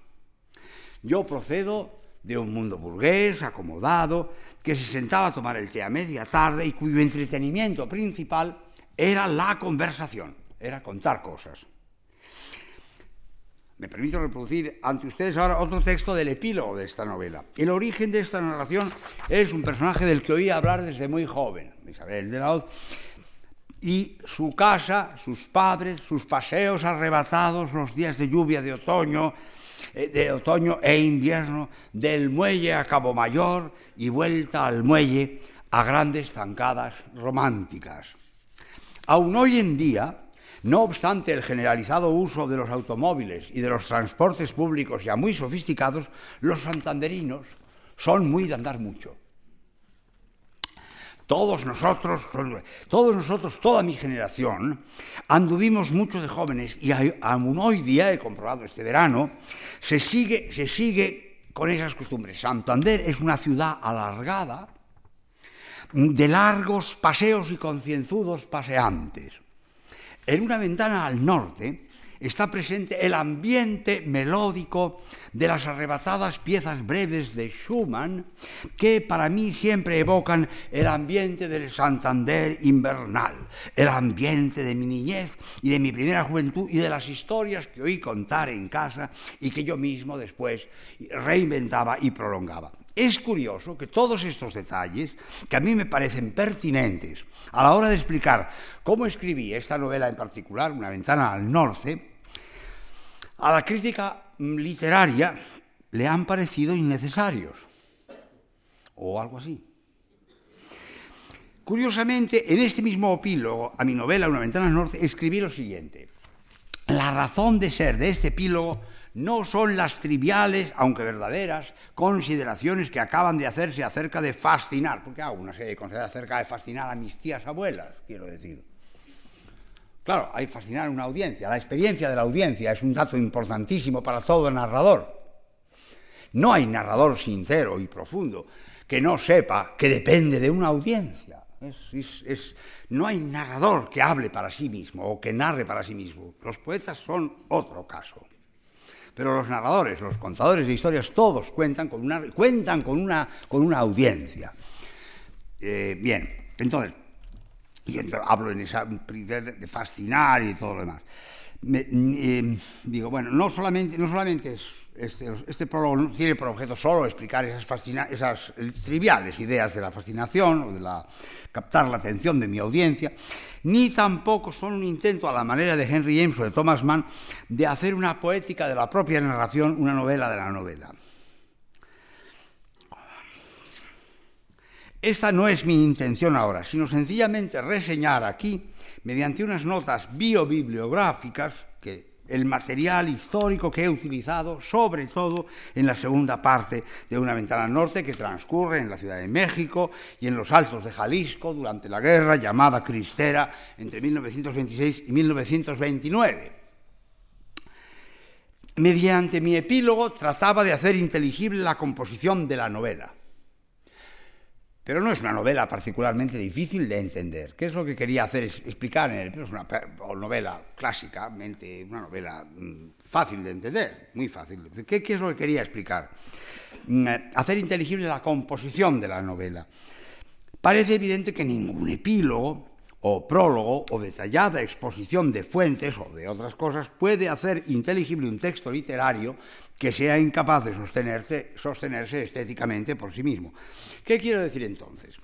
Yo procedo de un mundo burgués, acomodado, que se sentaba a tomar el té a media tarde y cuyo entretenimiento principal era la conversación, era contar cosas. Me permito reproducir ante ustedes ahora otro texto del epílogo de esta novela. El origen de esta narración es un personaje del que oí hablar desde muy joven, Isabel de la Hoz, y su casa, sus padres, sus paseos arrebatados los días de lluvia de otoño, de otoño e invierno, del muelle a Cabo Mayor y vuelta al muelle a grandes zancadas románticas. Aún hoy en día, no obstante el generalizado uso de los automóviles y de los transportes públicos ya muy sofisticados, los santanderinos son muy de andar mucho. Todos nosotros, todos nosotros, toda mi generación, anduvimos mucho de jóvenes y aún hoy día, he comprobado este verano, se sigue, se sigue con esas costumbres. Santander es una ciudad alargada de largos paseos y concienzudos paseantes. En una ventana al norte está presente el ambiente melódico de las arrebatadas piezas breves de Schumann, que para mí siempre evocan el ambiente del Santander invernal, el ambiente de mi niñez y de mi primera juventud y de las historias que oí contar en casa y que yo mismo después reinventaba y prolongaba. Es curioso que todos estos detalles, que a mí me parecen pertinentes a la hora de explicar cómo escribí esta novela en particular, Una ventana al norte, a la crítica literaria le han parecido innecesarios o algo así. Curiosamente, en este mismo epílogo a mi novela Una ventana al norte escribí lo siguiente. La razón de ser de este epílogo no son las triviales, aunque verdaderas, consideraciones que acaban de hacerse acerca de fascinar, porque hago una serie de acerca de fascinar a mis tías abuelas, quiero decir. Claro, hay que fascinar una audiencia. La experiencia de la audiencia es un dato importantísimo para todo narrador. No hay narrador sincero y profundo que no sepa que depende de una audiencia. no hay narrador que hable para sí mismo o que narre para sí mismo. Los poetas son otro caso. Pero los narradores, los contadores de historias, todos cuentan con una, cuentan con una, con una audiencia. Eh, bien, entonces, y hablo en esa de fascinar y todo lo demás. Eh, digo, bueno, no solamente, no solamente es, este, este prólogo tiene por objeto solo explicar esas, esas triviales ideas de la fascinación o de la, captar la atención de mi audiencia, ni tampoco son un intento a la manera de Henry James o de Thomas Mann de hacer una poética de la propia narración, una novela de la novela. Esta no es mi intención ahora, sino sencillamente reseñar aquí, mediante unas notas biobibliográficas que el material histórico que he utilizado, sobre todo en la segunda parte de Una ventana norte que transcurre en la Ciudad de México y en los altos de Jalisco durante la guerra llamada Cristera entre 1926 y 1929. Mediante mi epílogo trataba de hacer inteligible la composición de la novela. Pero no es una novela particularmente difícil de entender. ¿Qué es lo que quería hacer? Explicar en el... Es una novela clásicamente, una novela mm, fácil de entender, muy fácil. ¿Qué, qué es lo que quería explicar? Mm, hacer inteligible la composición de la novela. Parece evidente que ningún epílogo o prólogo o detallada exposición de fuentes o de otras cosas puede hacer inteligible un texto literario que sea incapaz de sostenerse, estéticamente por sí mismo. ¿Qué quiero decir entonces?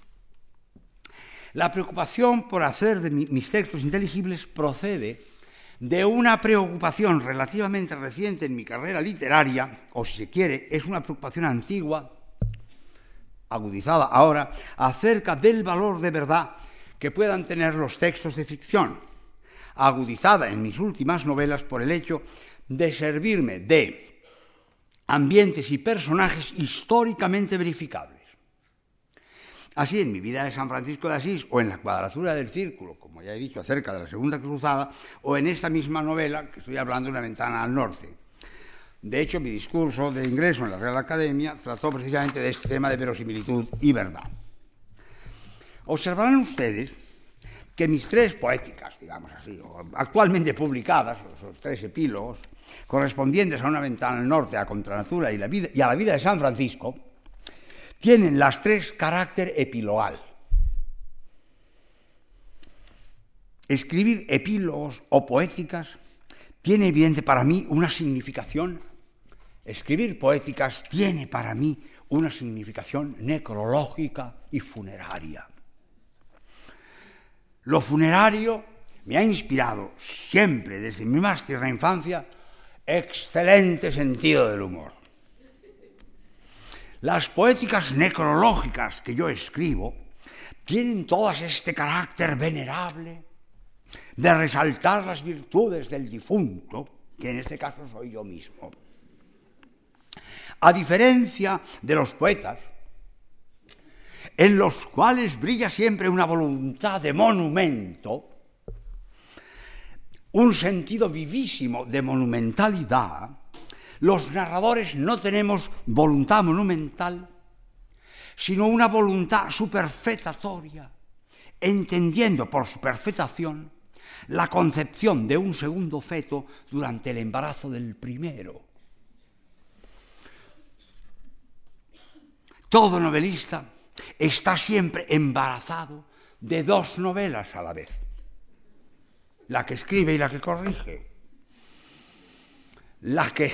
La preocupación por hacer de mis textos inteligibles procede de una preocupación relativamente reciente en mi carrera literaria, o si se quiere, es una preocupación antigua, agudizada ahora, acerca del valor de verdad que puedan tener los textos de ficción, agudizada en mis últimas novelas por el hecho de servirme de ambientes y personajes históricamente verificables. Así, en mi vida de San Francisco de Asís, o en la cuadratura del círculo, como ya he dicho, acerca de la Segunda Cruzada, o en esta misma novela, que estoy hablando de una ventana al norte. De hecho, mi discurso de ingreso en la Real Academia trató precisamente de este tema de verosimilitud y verdad. Observarán ustedes que mis tres poéticas, digamos así, actualmente publicadas, los tres epílogos, correspondientes a una ventana al norte, a Contranatura y, la y a la vida de San Francisco, tienen las tres carácter epilogal. Escribir epílogos o poéticas tiene evidente para mí una significación, escribir poéticas tiene para mí una significación necrológica y funeraria. Lo funerario me ha inspirado siempre, desde mi más tierna infancia, excelente sentido del humor. Las poéticas necrológicas que yo escribo tienen todas este carácter venerable de resaltar las virtudes del difunto, que en este caso soy yo mismo. A diferencia de los poetas, en los cuales brilla siempre una voluntad de monumento, un sentido vivísimo de monumentalidad, los narradores no tenemos voluntad monumental, sino una voluntad superfetatoria, entendiendo por superfetación la concepción de un segundo feto durante el embarazo del primero. Todo novelista está siempre embarazado de dos novelas a la vez, la que escribe y la que corrige, la que,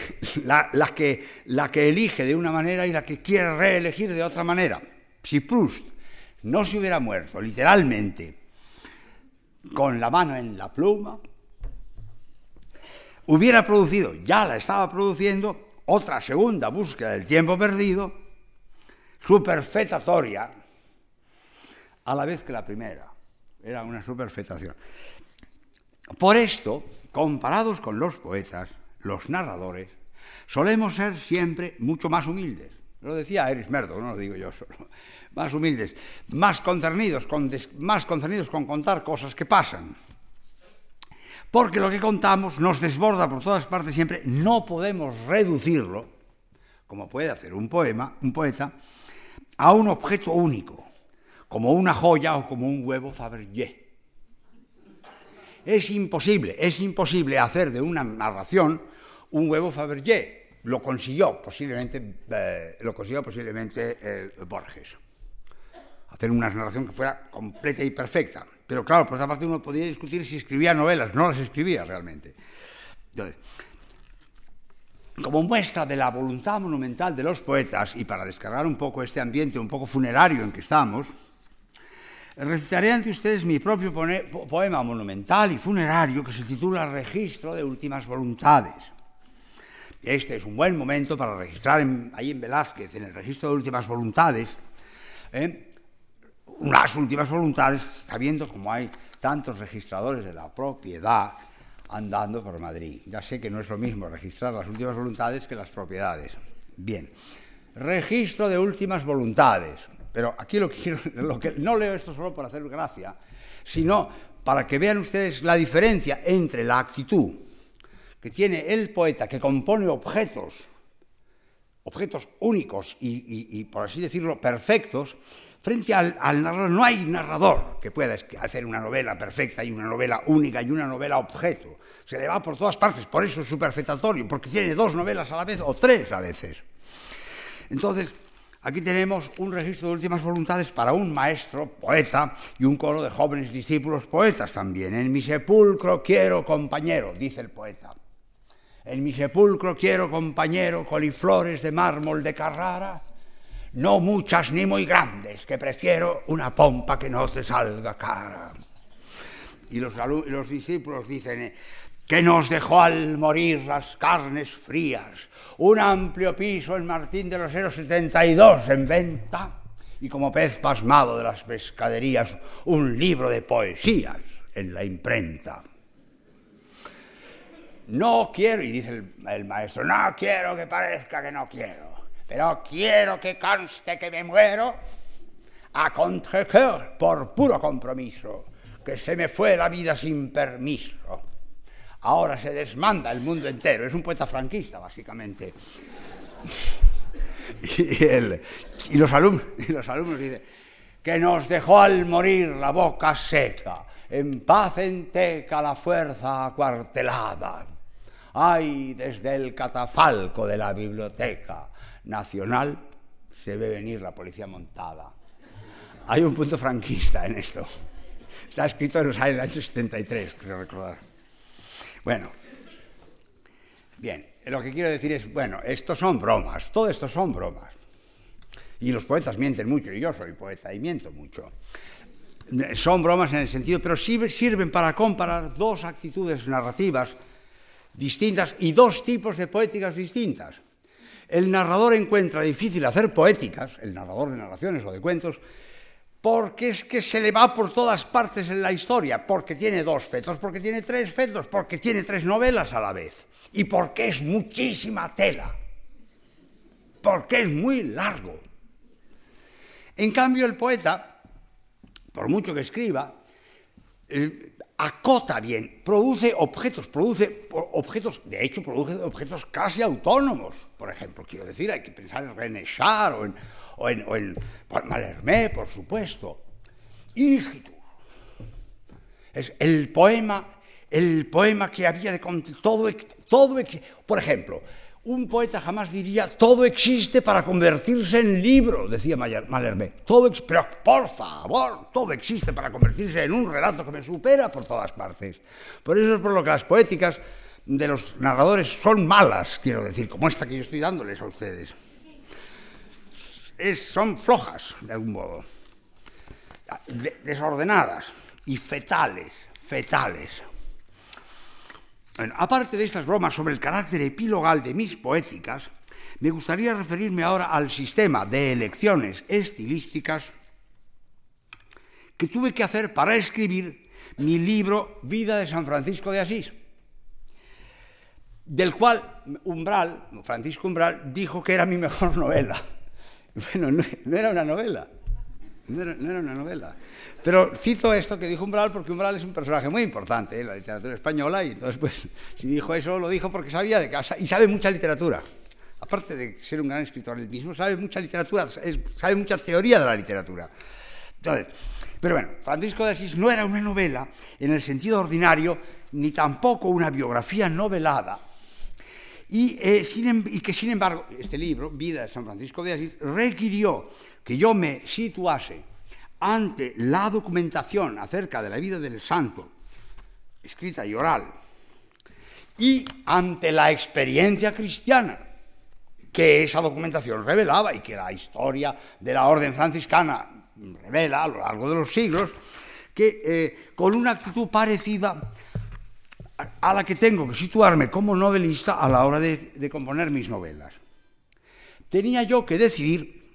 que, la que elige de una manera y la que quiere reelegir de otra manera. Si Proust no se hubiera muerto literalmente con la mano en la pluma, hubiera producido, ya la estaba produciendo, otra segunda búsqueda del tiempo perdido, superfetatoria, a la vez que la primera. Era una superfetación. Por esto, comparados con los poetas, los narradores, solemos ser siempre mucho más humildes. Lo decía Eris Merdo, no lo digo yo solo. Más humildes, más concernidos, con más concernidos con contar cosas que pasan. Porque lo que contamos nos desborda por todas partes siempre. No podemos reducirlo, como puede hacer un poema, un poeta, a un objeto único, como una joya o como un huevo Fabergé. Es imposible, es imposible hacer de una narración un huevo Fabergé. Lo consiguió posiblemente, eh, lo consiguió posiblemente eh, Borges. Hacer una narración que fuera completa y perfecta. Pero claro, por otra parte uno podía discutir si escribía novelas, no las escribía realmente. Entonces, como muestra de la voluntad monumental de los poetas y para descargar un poco este ambiente un poco funerario en que estamos, recitaré ante ustedes mi propio poema monumental y funerario que se titula Registro de Últimas Voluntades. Este es un buen momento para registrar ahí en Velázquez, en el Registro de Últimas Voluntades, ¿eh? unas últimas voluntades, sabiendo como hay tantos registradores de la propiedad, andando por Madrid. Ya sé que no es lo mismo registrar las últimas voluntades que las propiedades. Bien, registro de últimas voluntades. Pero aquí lo que, quiero, lo que no leo esto solo por hacer gracia, sino para que vean ustedes la diferencia entre la actitud que tiene el poeta que compone objetos, objetos únicos y, y por así decirlo, perfectos, frente al, narrador. No hay narrador que pueda hacer una novela perfecta y una novela única y una novela objeto. Se le va por todas partes, por eso es superfetatorio, porque tiene dos novelas a la vez o tres a veces. Entonces, aquí tenemos un registro de últimas voluntades para un maestro, poeta, y un coro de jóvenes discípulos poetas también. En mi sepulcro quiero compañero, dice el poeta. En mi sepulcro quiero compañero, coliflores de mármol de Carrara, no muchas ni muy grandes, que prefiero una pompa que no te salga cara. Y los, los discípulos dicen que nos dejó al morir las carnes frías, un amplio piso en Martín de los Heros 72 en venta, y como pez pasmado de las pescaderías, un libro de poesías en la imprenta. No quiero, y dice el maestro, no quiero que parezca que no quiero pero quiero que conste que me muero a contre por puro compromiso, que se me fue la vida sin permiso. Ahora se desmanda el mundo entero, es un poeta franquista, básicamente. Y, los alumnos, y los alumnos dicen que nos dejó al morir la boca seca, en paz enteca la fuerza acuartelada. Ay, desde el catafalco de la biblioteca, nacional se ve venir la policía montada. Hay un punto franquista en esto. Está escrito en los años 73, creo recordar. Bueno, bien, lo que quiero decir es, bueno, estos son bromas, todo esto son bromas. Y los poetas mienten mucho, y yo soy poeta y miento mucho. Son bromas en el sentido, pero sirven para comparar dos actitudes narrativas distintas y dos tipos de poéticas distintas el narrador encuentra difícil hacer poéticas, el narrador de narraciones o de cuentos, porque es que se le va por todas partes en la historia, porque tiene dos fetos, porque tiene tres fetos, porque tiene tres novelas a la vez, y porque es muchísima tela, porque es muy largo. En cambio, el poeta, por mucho que escriba, eh, acota bien, produce objetos, produce objetos, de hecho produce objetos casi autónomos. Por ejemplo, quiero decir, hay que pensar en René Char o en, o en, Malhermé, por supuesto. Igitur. Es el poema, el poema que había de todo, todo, por ejemplo, un poeta jamás diría todo existe para convertirse en libro, decía Malhermé. Todo, pero por favor, todo existe para convertirse en un relato que me supera por todas partes. Por eso es por lo que las poéticas de los narradores son malas, quiero decir, como esta que yo estoy dándoles a ustedes. Es, son flojas, de algún modo, desordenadas y fetales, fetales. Aparte de estas bromas sobre el carácter epilogal de mis poéticas, me gustaría referirme ahora al sistema de elecciones estilísticas que tuve que hacer para escribir mi libro Vida de San Francisco de Asís, del cual Umbral, Francisco Umbral, dijo que era mi mejor novela. Bueno, no, era una novela, no era, una novela. Pero cito esto que dijo Umbral porque Umbral es un personaje muy importante en la literatura española y entonces pues si dijo eso lo dijo porque sabía de casa y sabe mucha literatura. Aparte de ser un gran escritor él mismo, sabe mucha literatura, sabe mucha teoría de la literatura. Entonces, pero bueno, Francisco de Asís no era una novela en el sentido ordinario, ni tampoco una biografía novelada, y, eh, sin, y, que sin embargo este libro, Vida de San Francisco de Asís, requirió que yo me situase ante la documentación acerca de la vida del santo, escrita y oral, y ante la experiencia cristiana que esa documentación revelaba y que la historia de la orden franciscana revela a lo largo de los siglos, que eh, con una actitud parecida a la que tengo que situarme como novelista a la hora de, componer mis novelas. Tenía yo que decidir,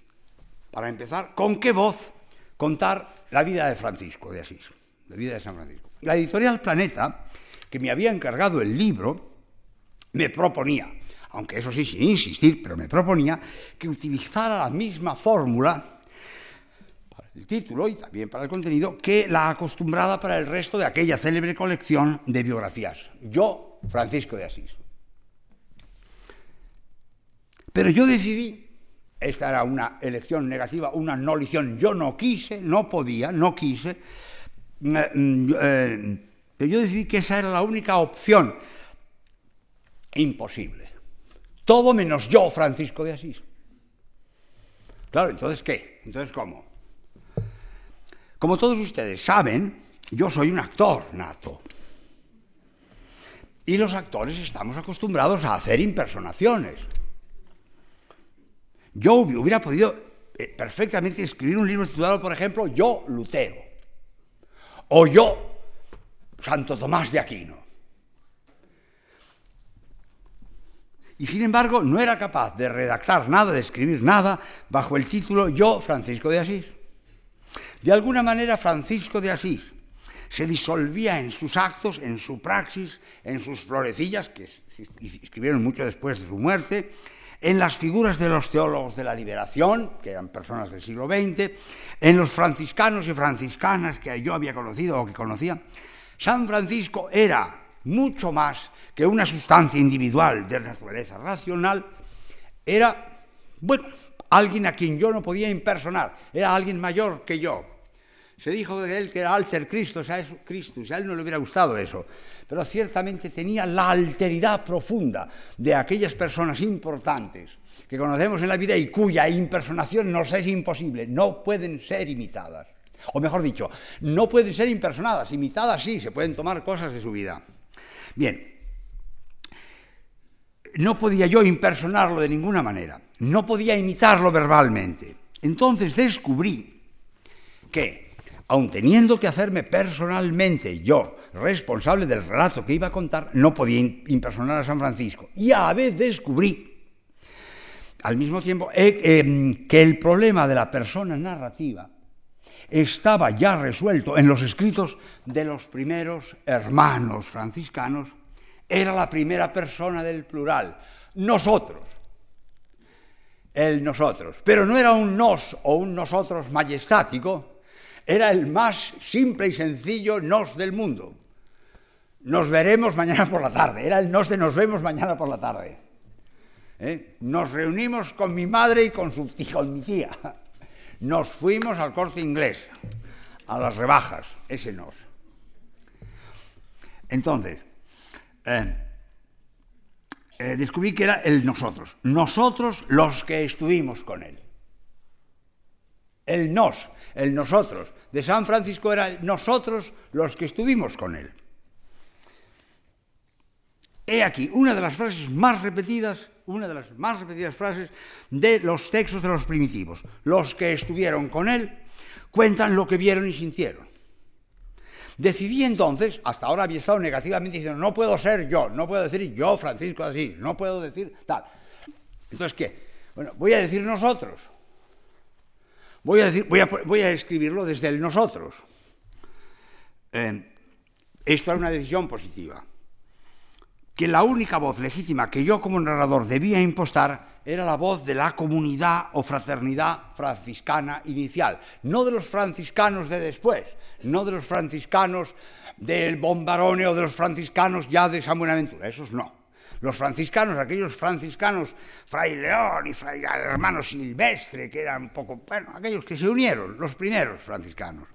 para empezar, con qué voz contar la vida de Francisco de Asís, la vida de San Francisco. La editorial Planeta que me había encargado el libro, me proponía, aunque eso sí, sin insistir, pero me proponía que utilizara la misma fórmula el título y también para el contenido que la acostumbrada para el resto de aquella célebre colección de biografías. Yo, Francisco de Asís. Pero yo decidí, esta era una elección negativa, una no elección, yo no quise, no podía, no quise, eh, mm, eh, yo decidí que esa era la única opción imposible. Todo menos yo, Francisco de Asís. Claro, entonces ¿qué? Entonces ¿cómo? Como todos ustedes saben, yo soy un actor nato. Y los actores estamos acostumbrados a hacer impersonaciones. Yo hubiera podido eh, perfectamente escribir un libro titulado, por ejemplo, Yo Lutero. O Yo Santo Tomás de Aquino. y sin embargo no era capaz de redactar nada, de escribir nada, bajo el título Yo, Francisco de Asís. De alguna manera, Francisco de Asís se disolvía en sus actos, en su praxis, en sus florecillas, que escribieron mucho después de su muerte, en las figuras de los teólogos de la liberación, que eran personas del siglo XX, en los franciscanos y franciscanas que yo había conocido o que conocía. San Francisco era mucho más que una sustancia individual de naturaleza racional, era, bueno, alguien a quien yo no podía impersonar, era alguien mayor que yo. Se dijo de él que era alter Cristo, o sea, Cristo, a él no le hubiera gustado eso, pero ciertamente tenía la alteridad profunda de aquellas personas importantes que conocemos en la vida y cuya impersonación nos es imposible, no pueden ser imitadas. O mejor dicho, no pueden ser impersonadas, imitadas sí, se pueden tomar cosas de su vida. Bien, no podía yo impersonarlo de ninguna manera, no podía imitarlo verbalmente. Entonces descubrí que, aun teniendo que hacerme personalmente yo responsable del relato que iba a contar, no podía impersonar a San Francisco. Y a la vez descubrí, al mismo tiempo, eh, em, que el problema de la persona narrativa estaba ya resuelto en los escritos de los primeros hermanos franciscanos, era la primera persona del plural, nosotros, el nosotros, pero no era un nos o un nosotros majestático, era el más simple y sencillo nos del mundo. Nos veremos mañana por la tarde, era el nos de nos vemos mañana por la tarde. ¿Eh? Nos reunimos con mi madre y con, su, con mi tía nos fuimos al corte inglés, a las rebajas, ese nos. Entonces, eh, eh, descubrí que era el nosotros, nosotros los que estuvimos con él. El nos, el nosotros. De San Francisco era nosotros los que estuvimos con él. He aquí una de las frases más repetidas una de las más repetidas frases de los textos de los primitivos. Los que estuvieron con él cuentan lo que vieron y sintieron. Decidí entonces, hasta ahora había estado negativamente diciendo, no puedo ser yo, no puedo decir yo, Francisco así, no puedo decir tal. Entonces, ¿qué? Bueno, voy a decir nosotros. Voy a, escribirlo desde el nosotros. Eh, esto era una decisión positiva que la única voz legítima que yo como narrador debía impostar era la voz de la comunidad o fraternidad franciscana inicial, no de los franciscanos de después, no de los franciscanos del Bombarone o de los franciscanos ya de San Buenaventura, esos no. Los franciscanos, aquellos franciscanos, Fray León y Fray hermano Silvestre, que eran un poco, bueno, aquellos que se unieron, los primeros franciscanos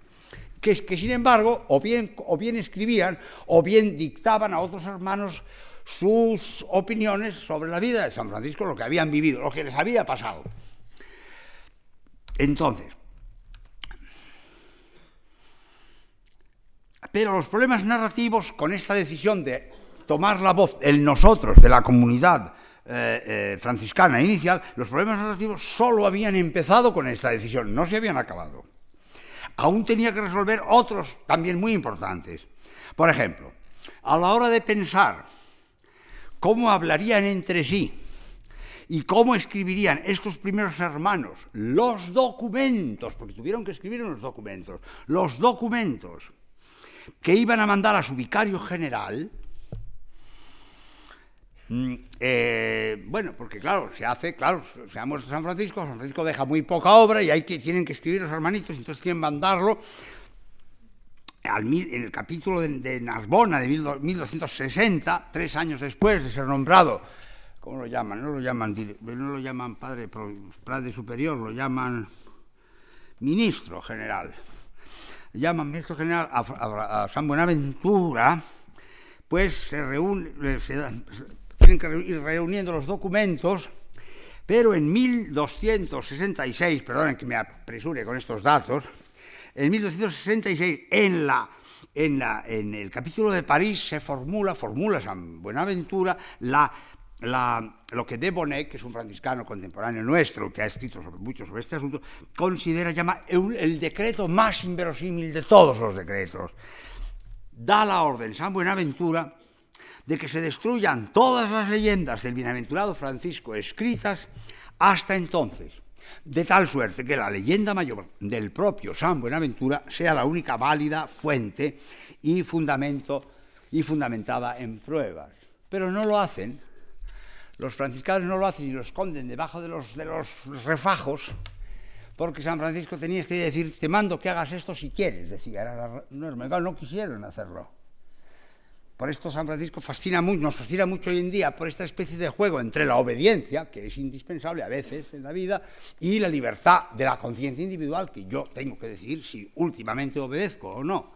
que, que sin embargo o bien, o bien escribían o bien dictaban a otros hermanos sus opiniones sobre la vida de San Francisco, lo que habían vivido, lo que les había pasado. Entonces, pero los problemas narrativos con esta decisión de tomar la voz, el nosotros de la comunidad eh, eh, franciscana inicial, los problemas narrativos solo habían empezado con esta decisión, no se habían acabado. Aún tenía que resolver otros también muy importantes. Por ejemplo, a la hora de pensar cómo hablarían entre sí y cómo escribirían estos primeros hermanos los documentos, porque tuvieron que escribir unos documentos, los documentos que iban a mandar a su vicario general, Mm, eh, bueno, porque claro, se hace, claro, se ha muerto San Francisco, San Francisco deja muy poca obra y hay que, tienen que escribir los hermanitos, entonces quieren mandarlo al, en el capítulo de, de Narbona de 1260, tres años después de ser nombrado, ¿cómo lo llaman? No lo llaman, no lo llaman padre, padre superior, lo llaman ministro general. Llaman ministro general a, San Buenaventura, pues se reúne, se, tienen que ir reuniendo los documentos, pero en 1266, perdonen que me apresure con estos datos, en 1266, en, la, en, la, en el capítulo de París, se formula, formula San Buenaventura, la, lo que de Bonnet, que es un franciscano contemporáneo nuestro, que ha escrito sobre, mucho sobre este asunto, considera, llama el, el decreto más inverosímil de todos los decretos. Da la orden San Buenaventura de que se destruyan todas las leyendas del bienaventurado Francisco escritas hasta entonces, de tal suerte que la leyenda mayor del propio San Buenaventura sea la única válida fuente y fundamento y fundamentada en pruebas. Pero no lo hacen. Los franciscanos no lo hacen y lo esconden debajo de los, los refajos, porque San Francisco tenía este de decir, te mando que hagas esto si quieres, decía, la norma. No quisieron hacerlo. Por esto San Francisco fascina mucho, nos fascina mucho hoy en día por esta especie de juego entre la obediencia, que es indispensable a veces en la vida, y la libertad de la conciencia individual, que yo tengo que decidir si últimamente obedezco o no.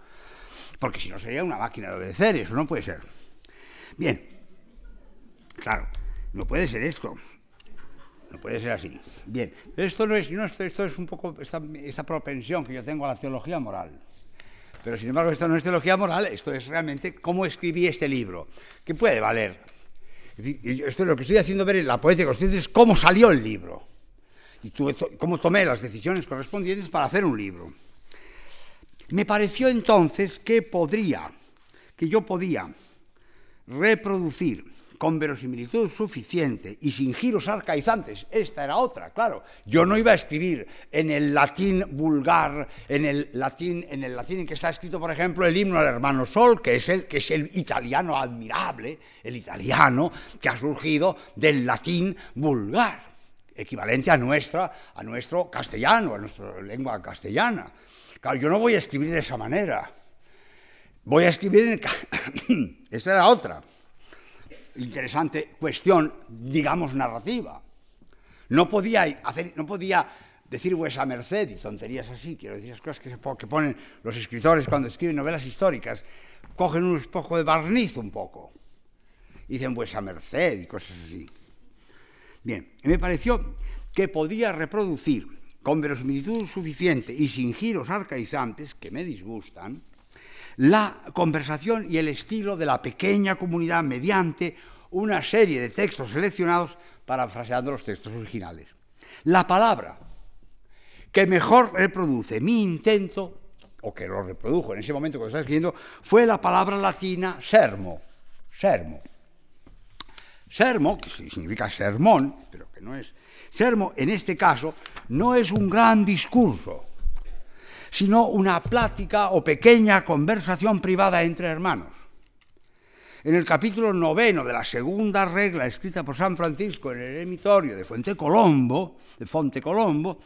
Porque si no sería una máquina de obedecer, eso no puede ser. Bien, claro, no puede ser esto. No puede ser así. Bien, esto no es, no, esto, esto es un poco esta, propensión que yo tengo a la teología moral. Pero sin embargo, esto no es teología moral, esto es realmente cómo escribí este libro, que puede valer. Esto es lo que estoy haciendo ver en la poética ustedes es cómo salió el libro y cómo tomé las decisiones correspondientes para hacer un libro. Me pareció entonces que podría, que yo podía reproducir con verosimilitud suficiente y sin giros arcaizantes. Esta era otra, claro. Yo no iba a escribir en el latín vulgar, en el latín, en el latín en que está escrito, por ejemplo, el himno al hermano Sol, que es el, que es el italiano admirable, el italiano que ha surgido del latín vulgar, equivalente a nuestra, a nuestro castellano, a nuestra lengua castellana. Claro, yo no voy a escribir de esa manera. Voy a escribir en el... Esta era otra interesante cuestión, digamos, narrativa. No podía, hacer, no podía decir vuesa merced y tonterías así, quiero decir, las cosas que, se, que ponen los escritores cuando escriben novelas históricas, cogen un poco de barniz un poco, y dicen vuesa merced y cosas así. Bien, me pareció que podía reproducir con verosimilitud suficiente y sin giros arcaizantes que me disgustan, la conversación y el estilo de la pequeña comunidad mediante una serie de textos seleccionados parafraseando los textos originales. La palabra que mejor reproduce mi intento, o que lo reprodujo en ese momento que lo estaba escribiendo, fue la palabra latina sermo. Sermo. Sermo, que significa sermón, pero que no es. Sermo, en este caso, no es un gran discurso, sino una plática o pequeña conversación privada entre hermanos. En el capítulo noveno de la segunda regla escrita por San Francisco en el emitorio de Fuente Colombo, de Colombo,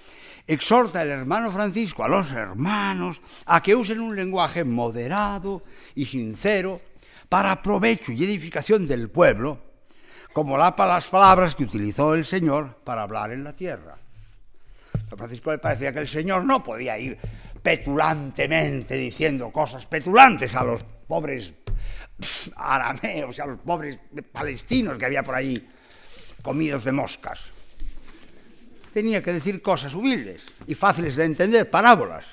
exhorta el hermano Francisco a los hermanos a que usen un lenguaje moderado y sincero para provecho y edificación del pueblo, como las palabras que utilizó el Señor para hablar en la tierra. A Francisco le parecía que el Señor no podía ir petulantemente diciendo cosas petulantes a los pobres arameos, a los pobres palestinos que había por allí comidos de moscas. Tenía que decir cosas humildes y fáciles de entender, parábolas.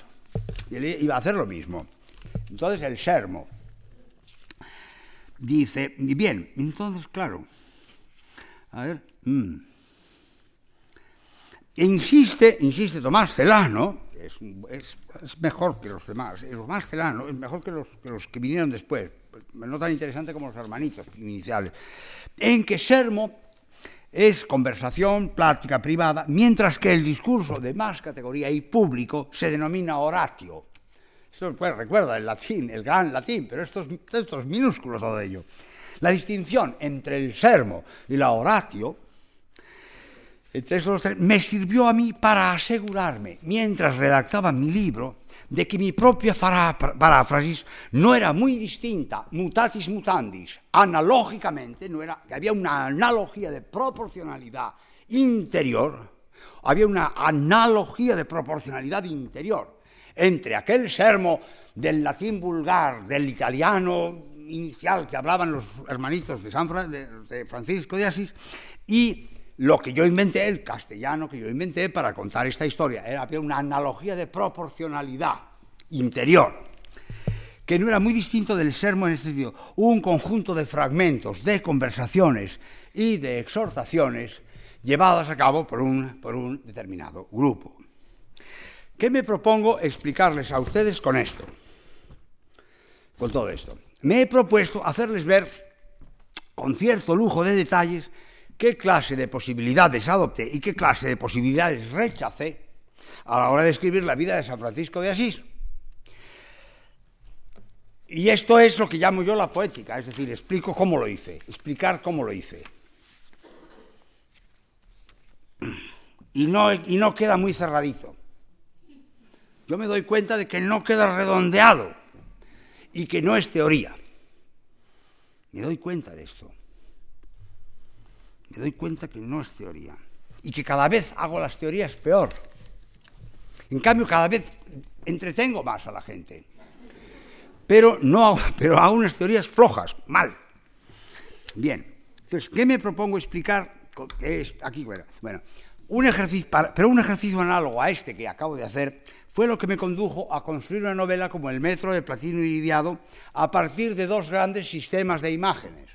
Y él iba a hacer lo mismo. Entonces el sermo dice, bien, entonces claro, a ver, mm, insiste, insiste Tomás Celano, es, mejor que los demás, los más celano, es mejor que los, que vinieron después, no tan interesante como los hermanitos iniciales, en que sermo es conversación, plática privada, mientras que el discurso de más categoría y público se denomina oratio. Esto pues, recuerda el latín, el gran latín, pero esto es, esto es minúsculo todo ello. La distinción entre el sermo y la oratio, me sirvió a mí para asegurarme, mientras redactaba mi libro, de que mi propia paráfrasis no era muy distinta, mutatis mutandis, analógicamente, no era, había una analogía de proporcionalidad interior, había una analogía de proporcionalidad interior entre aquel sermo del latín vulgar, del italiano inicial que hablaban los hermanitos de, San de Francisco de Asís, y lo que yo inventé, el castellano que yo inventé para contar esta historia. Era una analogía de proporcionalidad interior, que no era muy distinto del sermo en este sentido. Un conjunto de fragmentos, de conversaciones y de exhortaciones llevadas a cabo por un, por un determinado grupo. ¿Qué me propongo explicarles a ustedes con esto? Con todo esto. Me he propuesto hacerles ver con cierto lujo de detalles qué clase de posibilidades adopté y qué clase de posibilidades rechacé a la hora de escribir la vida de San Francisco de Asís. Y esto es lo que llamo yo la poética, es decir, explico cómo lo hice, explicar cómo lo hice. Y no, y no queda muy cerradito. Yo me doy cuenta de que no queda redondeado y que no es teoría. Me doy cuenta de esto me doy cuenta que no es teoría y que cada vez hago las teorías peor. En cambio, cada vez entretengo más a la gente. Pero, no pero hago unas teorías flojas, mal. Bien, entonces, ¿qué me propongo explicar? Es aquí, bueno, un ejercicio, pero un ejercicio análogo a este que acabo de hacer fue lo que me condujo a construir una novela como El metro de Platino y Liviado a partir de dos grandes sistemas de imágenes.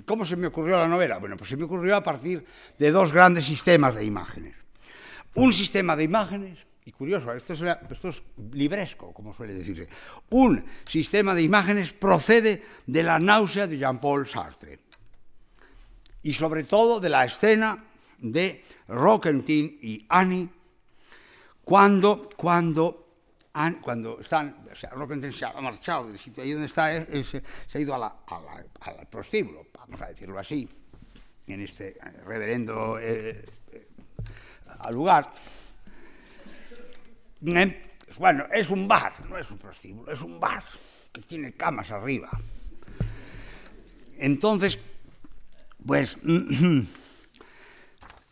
¿Cómo se me ocurrió la novela? Bueno, pues se me ocurrió a partir de dos grandes sistemas de imágenes. Un sistema de imágenes, y curioso, esto es, libresco, como suele decirse, un sistema de imágenes procede de la náusea de Jean-Paul Sartre y sobre todo de la escena de Roquentin y Annie cuando, cuando cuando están, o se ha marchado del sitio ahí donde está, se ha ido al prostíbulo, vamos a decirlo así, en este reverendo eh, eh, lugar. Eh, bueno, es un bar, no es un prostíbulo, es un bar que tiene camas arriba. Entonces, pues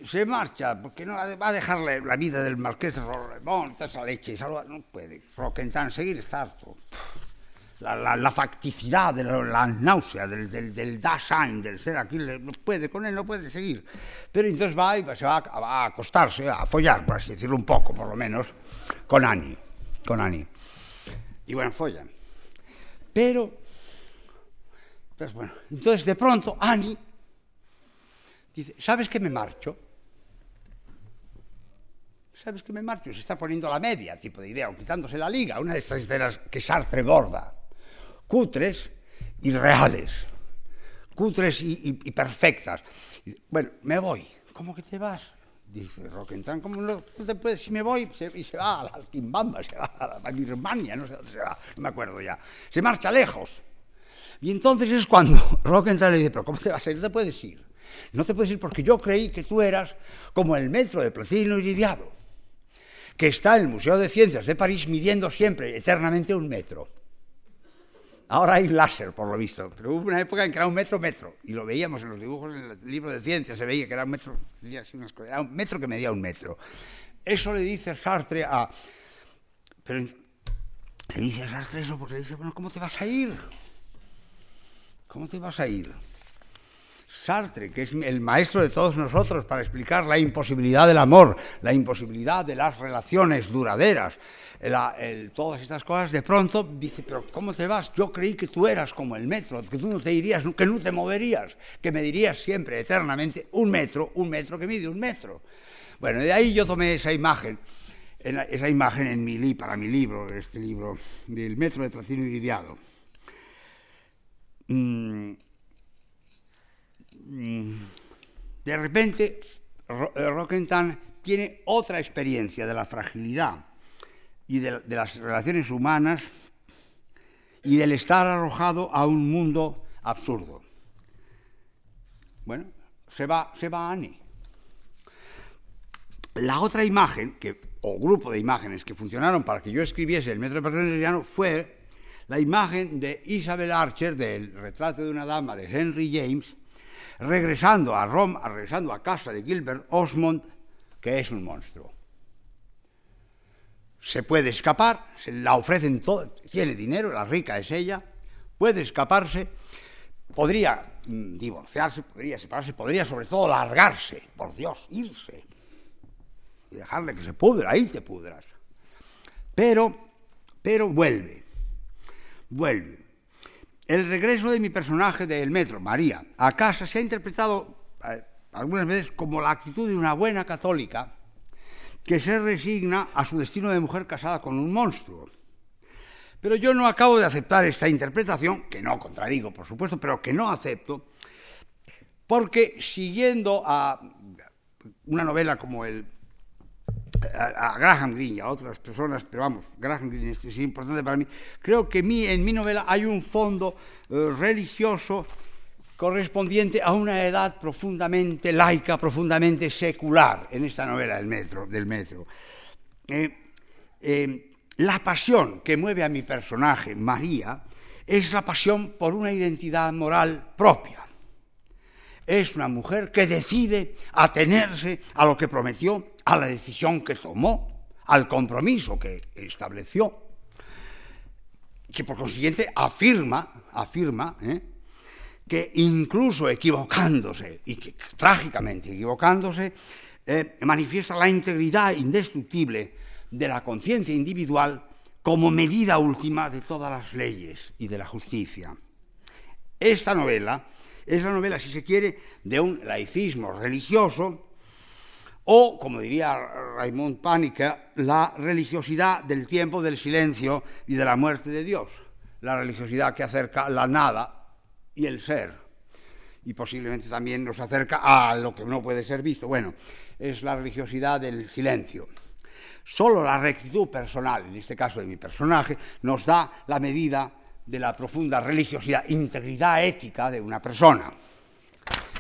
se marcha, porque no va a dejarle la vida del marqués de Rorremont, esa leche, no puede. Roquentin seguir está harto. la, la, la facticidad, de la, la náusea, del, del, del Dasein, del ser aquí, no puede con él, no puede seguir. Pero entonces va y se va, va a, acostarse, a follar, por así decirlo un poco, por lo menos, con Annie. Con Annie. Y bueno, follan. Pero, pues bueno, entonces de pronto Annie dice, ¿sabes que me marcho? ¿Sabes que me marcho? Se está poniendo la media, tipo de idea, o quitándose la liga, una de estas escenas que Sartre borda. Cutres y reales, cutres y, perfectas. bueno, me voy. ¿Cómo que te vas? Dice Roquentan, ¿cómo no, te puedes? Si me voy, y se va a la Quimbamba, se va a, la, Birmania, no sé dónde se va, no me acuerdo ya. Se marcha lejos. Y entonces es cuando Roquentan le dice, pero ¿cómo te vas a ir? No te puedes ir. No te puedes ir porque yo creí que tú eras como el metro de Placino y que está en el Museo de Ciencias de París midiendo siempre, eternamente, un metro. Ahora hay láser, por lo visto, pero hubo una época en que era un metro, metro, y lo veíamos en los dibujos, en el libro de ciencias, se veía que era un metro, era un metro que medía un metro. Eso le dice Sartre a... Pero le dice Sartre eso porque le dice, bueno, ¿cómo te vas a ir? ¿Cómo te vas a ir? Sartre, que es el maestro de todos nosotros para explicar la imposibilidad del amor, la imposibilidad de las relaciones duraderas, todas estas cosas, de pronto dice, pero ¿cómo te vas? Yo creí que tú eras como el metro, que tú no te irías, que no te moverías, que me dirías siempre, eternamente, un metro, un metro que mide un metro. Bueno, de ahí yo tomé esa imagen, esa imagen para mi libro, este libro, del metro de Placino y Liviado. Mm, Mm, de repente eh, Rockenthal tiene otra experiencia de la fragilidad y de, las relaciones humanas y del estar arrojado a un mundo absurdo. bueno, se va, se va Annie. La otra imagen, que, o grupo de imágenes que funcionaron para que yo escribiese el metro berlineriano fue la imagen de Isabel Archer, del retrato de una dama de Henry James, regresando a Roma, regresando a casa de Gilbert Osmond, que es un monstruo. Se puede escapar, se la ofrecen todo, tiene dinero, la rica es ella, puede escaparse, podría mm, divorciarse, podría separarse, podría sobre todo largarse, por Dios, irse y dejarle que se pudra, ahí te pudras. Pero, pero vuelve, vuelve. El regreso de mi personaje del metro, María, a casa se ha interpretado eh, algunas veces como la actitud de una buena católica que se resigna a su destino de mujer casada con un monstruo. Pero yo no acabo de aceptar esta interpretación, que no contradigo, por supuesto, pero que no acepto, porque siguiendo a una novela como el a, Graham Greene y a otras personas, pero vamos, Graham Greene es, importante para mí, creo que en mi novela hay un fondo eh, religioso correspondiente a una edad profundamente laica, profundamente secular en esta novela del metro. Del metro. Eh, eh, la pasión que mueve a mi personaje, María, es la pasión por una identidad moral propia. Es una mujer que decide atenerse a lo que prometió a la decisión que tomó, al compromiso que estableció, que por consiguiente afirma, afirma ¿eh? Que incluso equivocándose, y que trágicamente equivocándose, eh, manifiesta la integridad indestructible de la conciencia individual como medida última de todas las leyes y de la justicia. Esta novela es la novela, si se quiere, de un laicismo religioso o, como diría Raymond Pánica, la religiosidad del tiempo del silencio y de la muerte de Dios, la religiosidad que acerca la nada y el ser, y posiblemente también nos acerca a lo que no puede ser visto. Bueno, es la religiosidad del silencio. Solo la rectitud personal, en este caso de mi personaje, nos da la medida de la profunda religiosidad, integridad ética de una persona.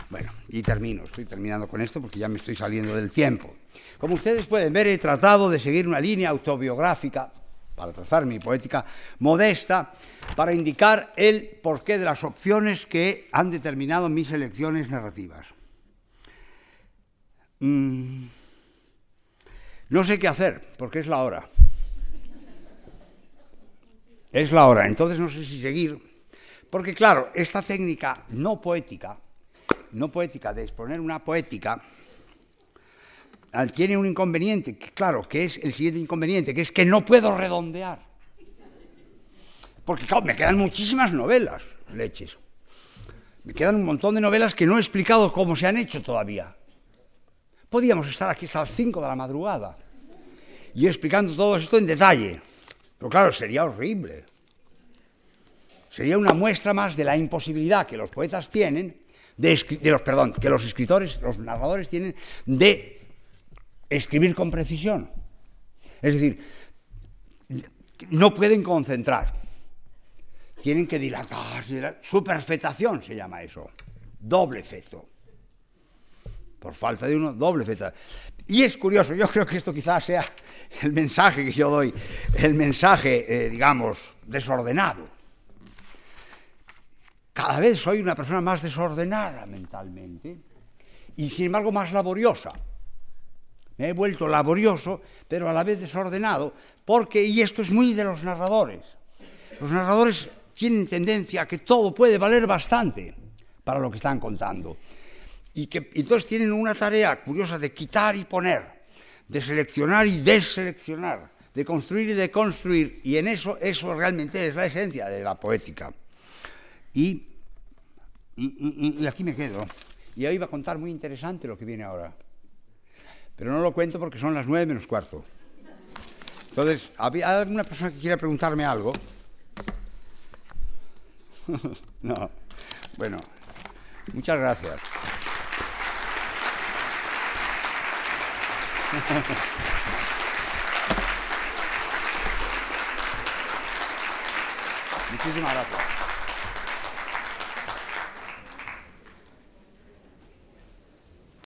Bueno, y termino, estoy terminando con esto porque ya me estoy saliendo del tiempo. Como ustedes pueden ver, he tratado de seguir una línea autobiográfica para trazar mi poética modesta, para indicar el porqué de las opciones que han determinado mis elecciones narrativas. Mm, no sé qué hacer, porque es la hora. Es la hora, entonces no sé si seguir, porque claro, esta técnica no poética no poética, de exponer una poética, tiene un inconveniente, claro, que es el siguiente inconveniente, que es que no puedo redondear. Porque, claro, me quedan muchísimas novelas, leches. Me quedan un montón de novelas que no he explicado cómo se han hecho todavía. Podíamos estar aquí hasta las 5 de la madrugada y explicando todo esto en detalle. Pero claro, sería horrible. Sería una muestra más de la imposibilidad que los poetas tienen de, los, perdón, que los escritores, los narradores tienen de escribir con precisión. Es decir, no pueden concentrar, tienen que dilatar, superfetación se llama eso, doble efecto. Por falta de uno, doble efecto. Y es curioso, yo creo que esto quizás sea el mensaje que yo doy, el mensaje, eh, digamos, desordenado cada vez soy una persona más desordenada mentalmente y sin embargo más laboriosa. Me he vuelto laborioso, pero a la vez desordenado, porque, y esto es muy de los narradores, los narradores tienen tendencia a que todo puede valer bastante para lo que están contando. Y que entonces tienen una tarea curiosa de quitar y poner, de seleccionar y deseleccionar, de construir y de construir, y en eso eso realmente es la esencia de la poética. Y y, aquí me quedo. Y hoy va a contar muy interesante lo que viene ahora. Pero no lo cuento porque son las nueve menos cuarto. Entonces, ¿hay alguna persona que quiera preguntarme algo? no. Bueno, muchas gracias. Muchísimas gracias.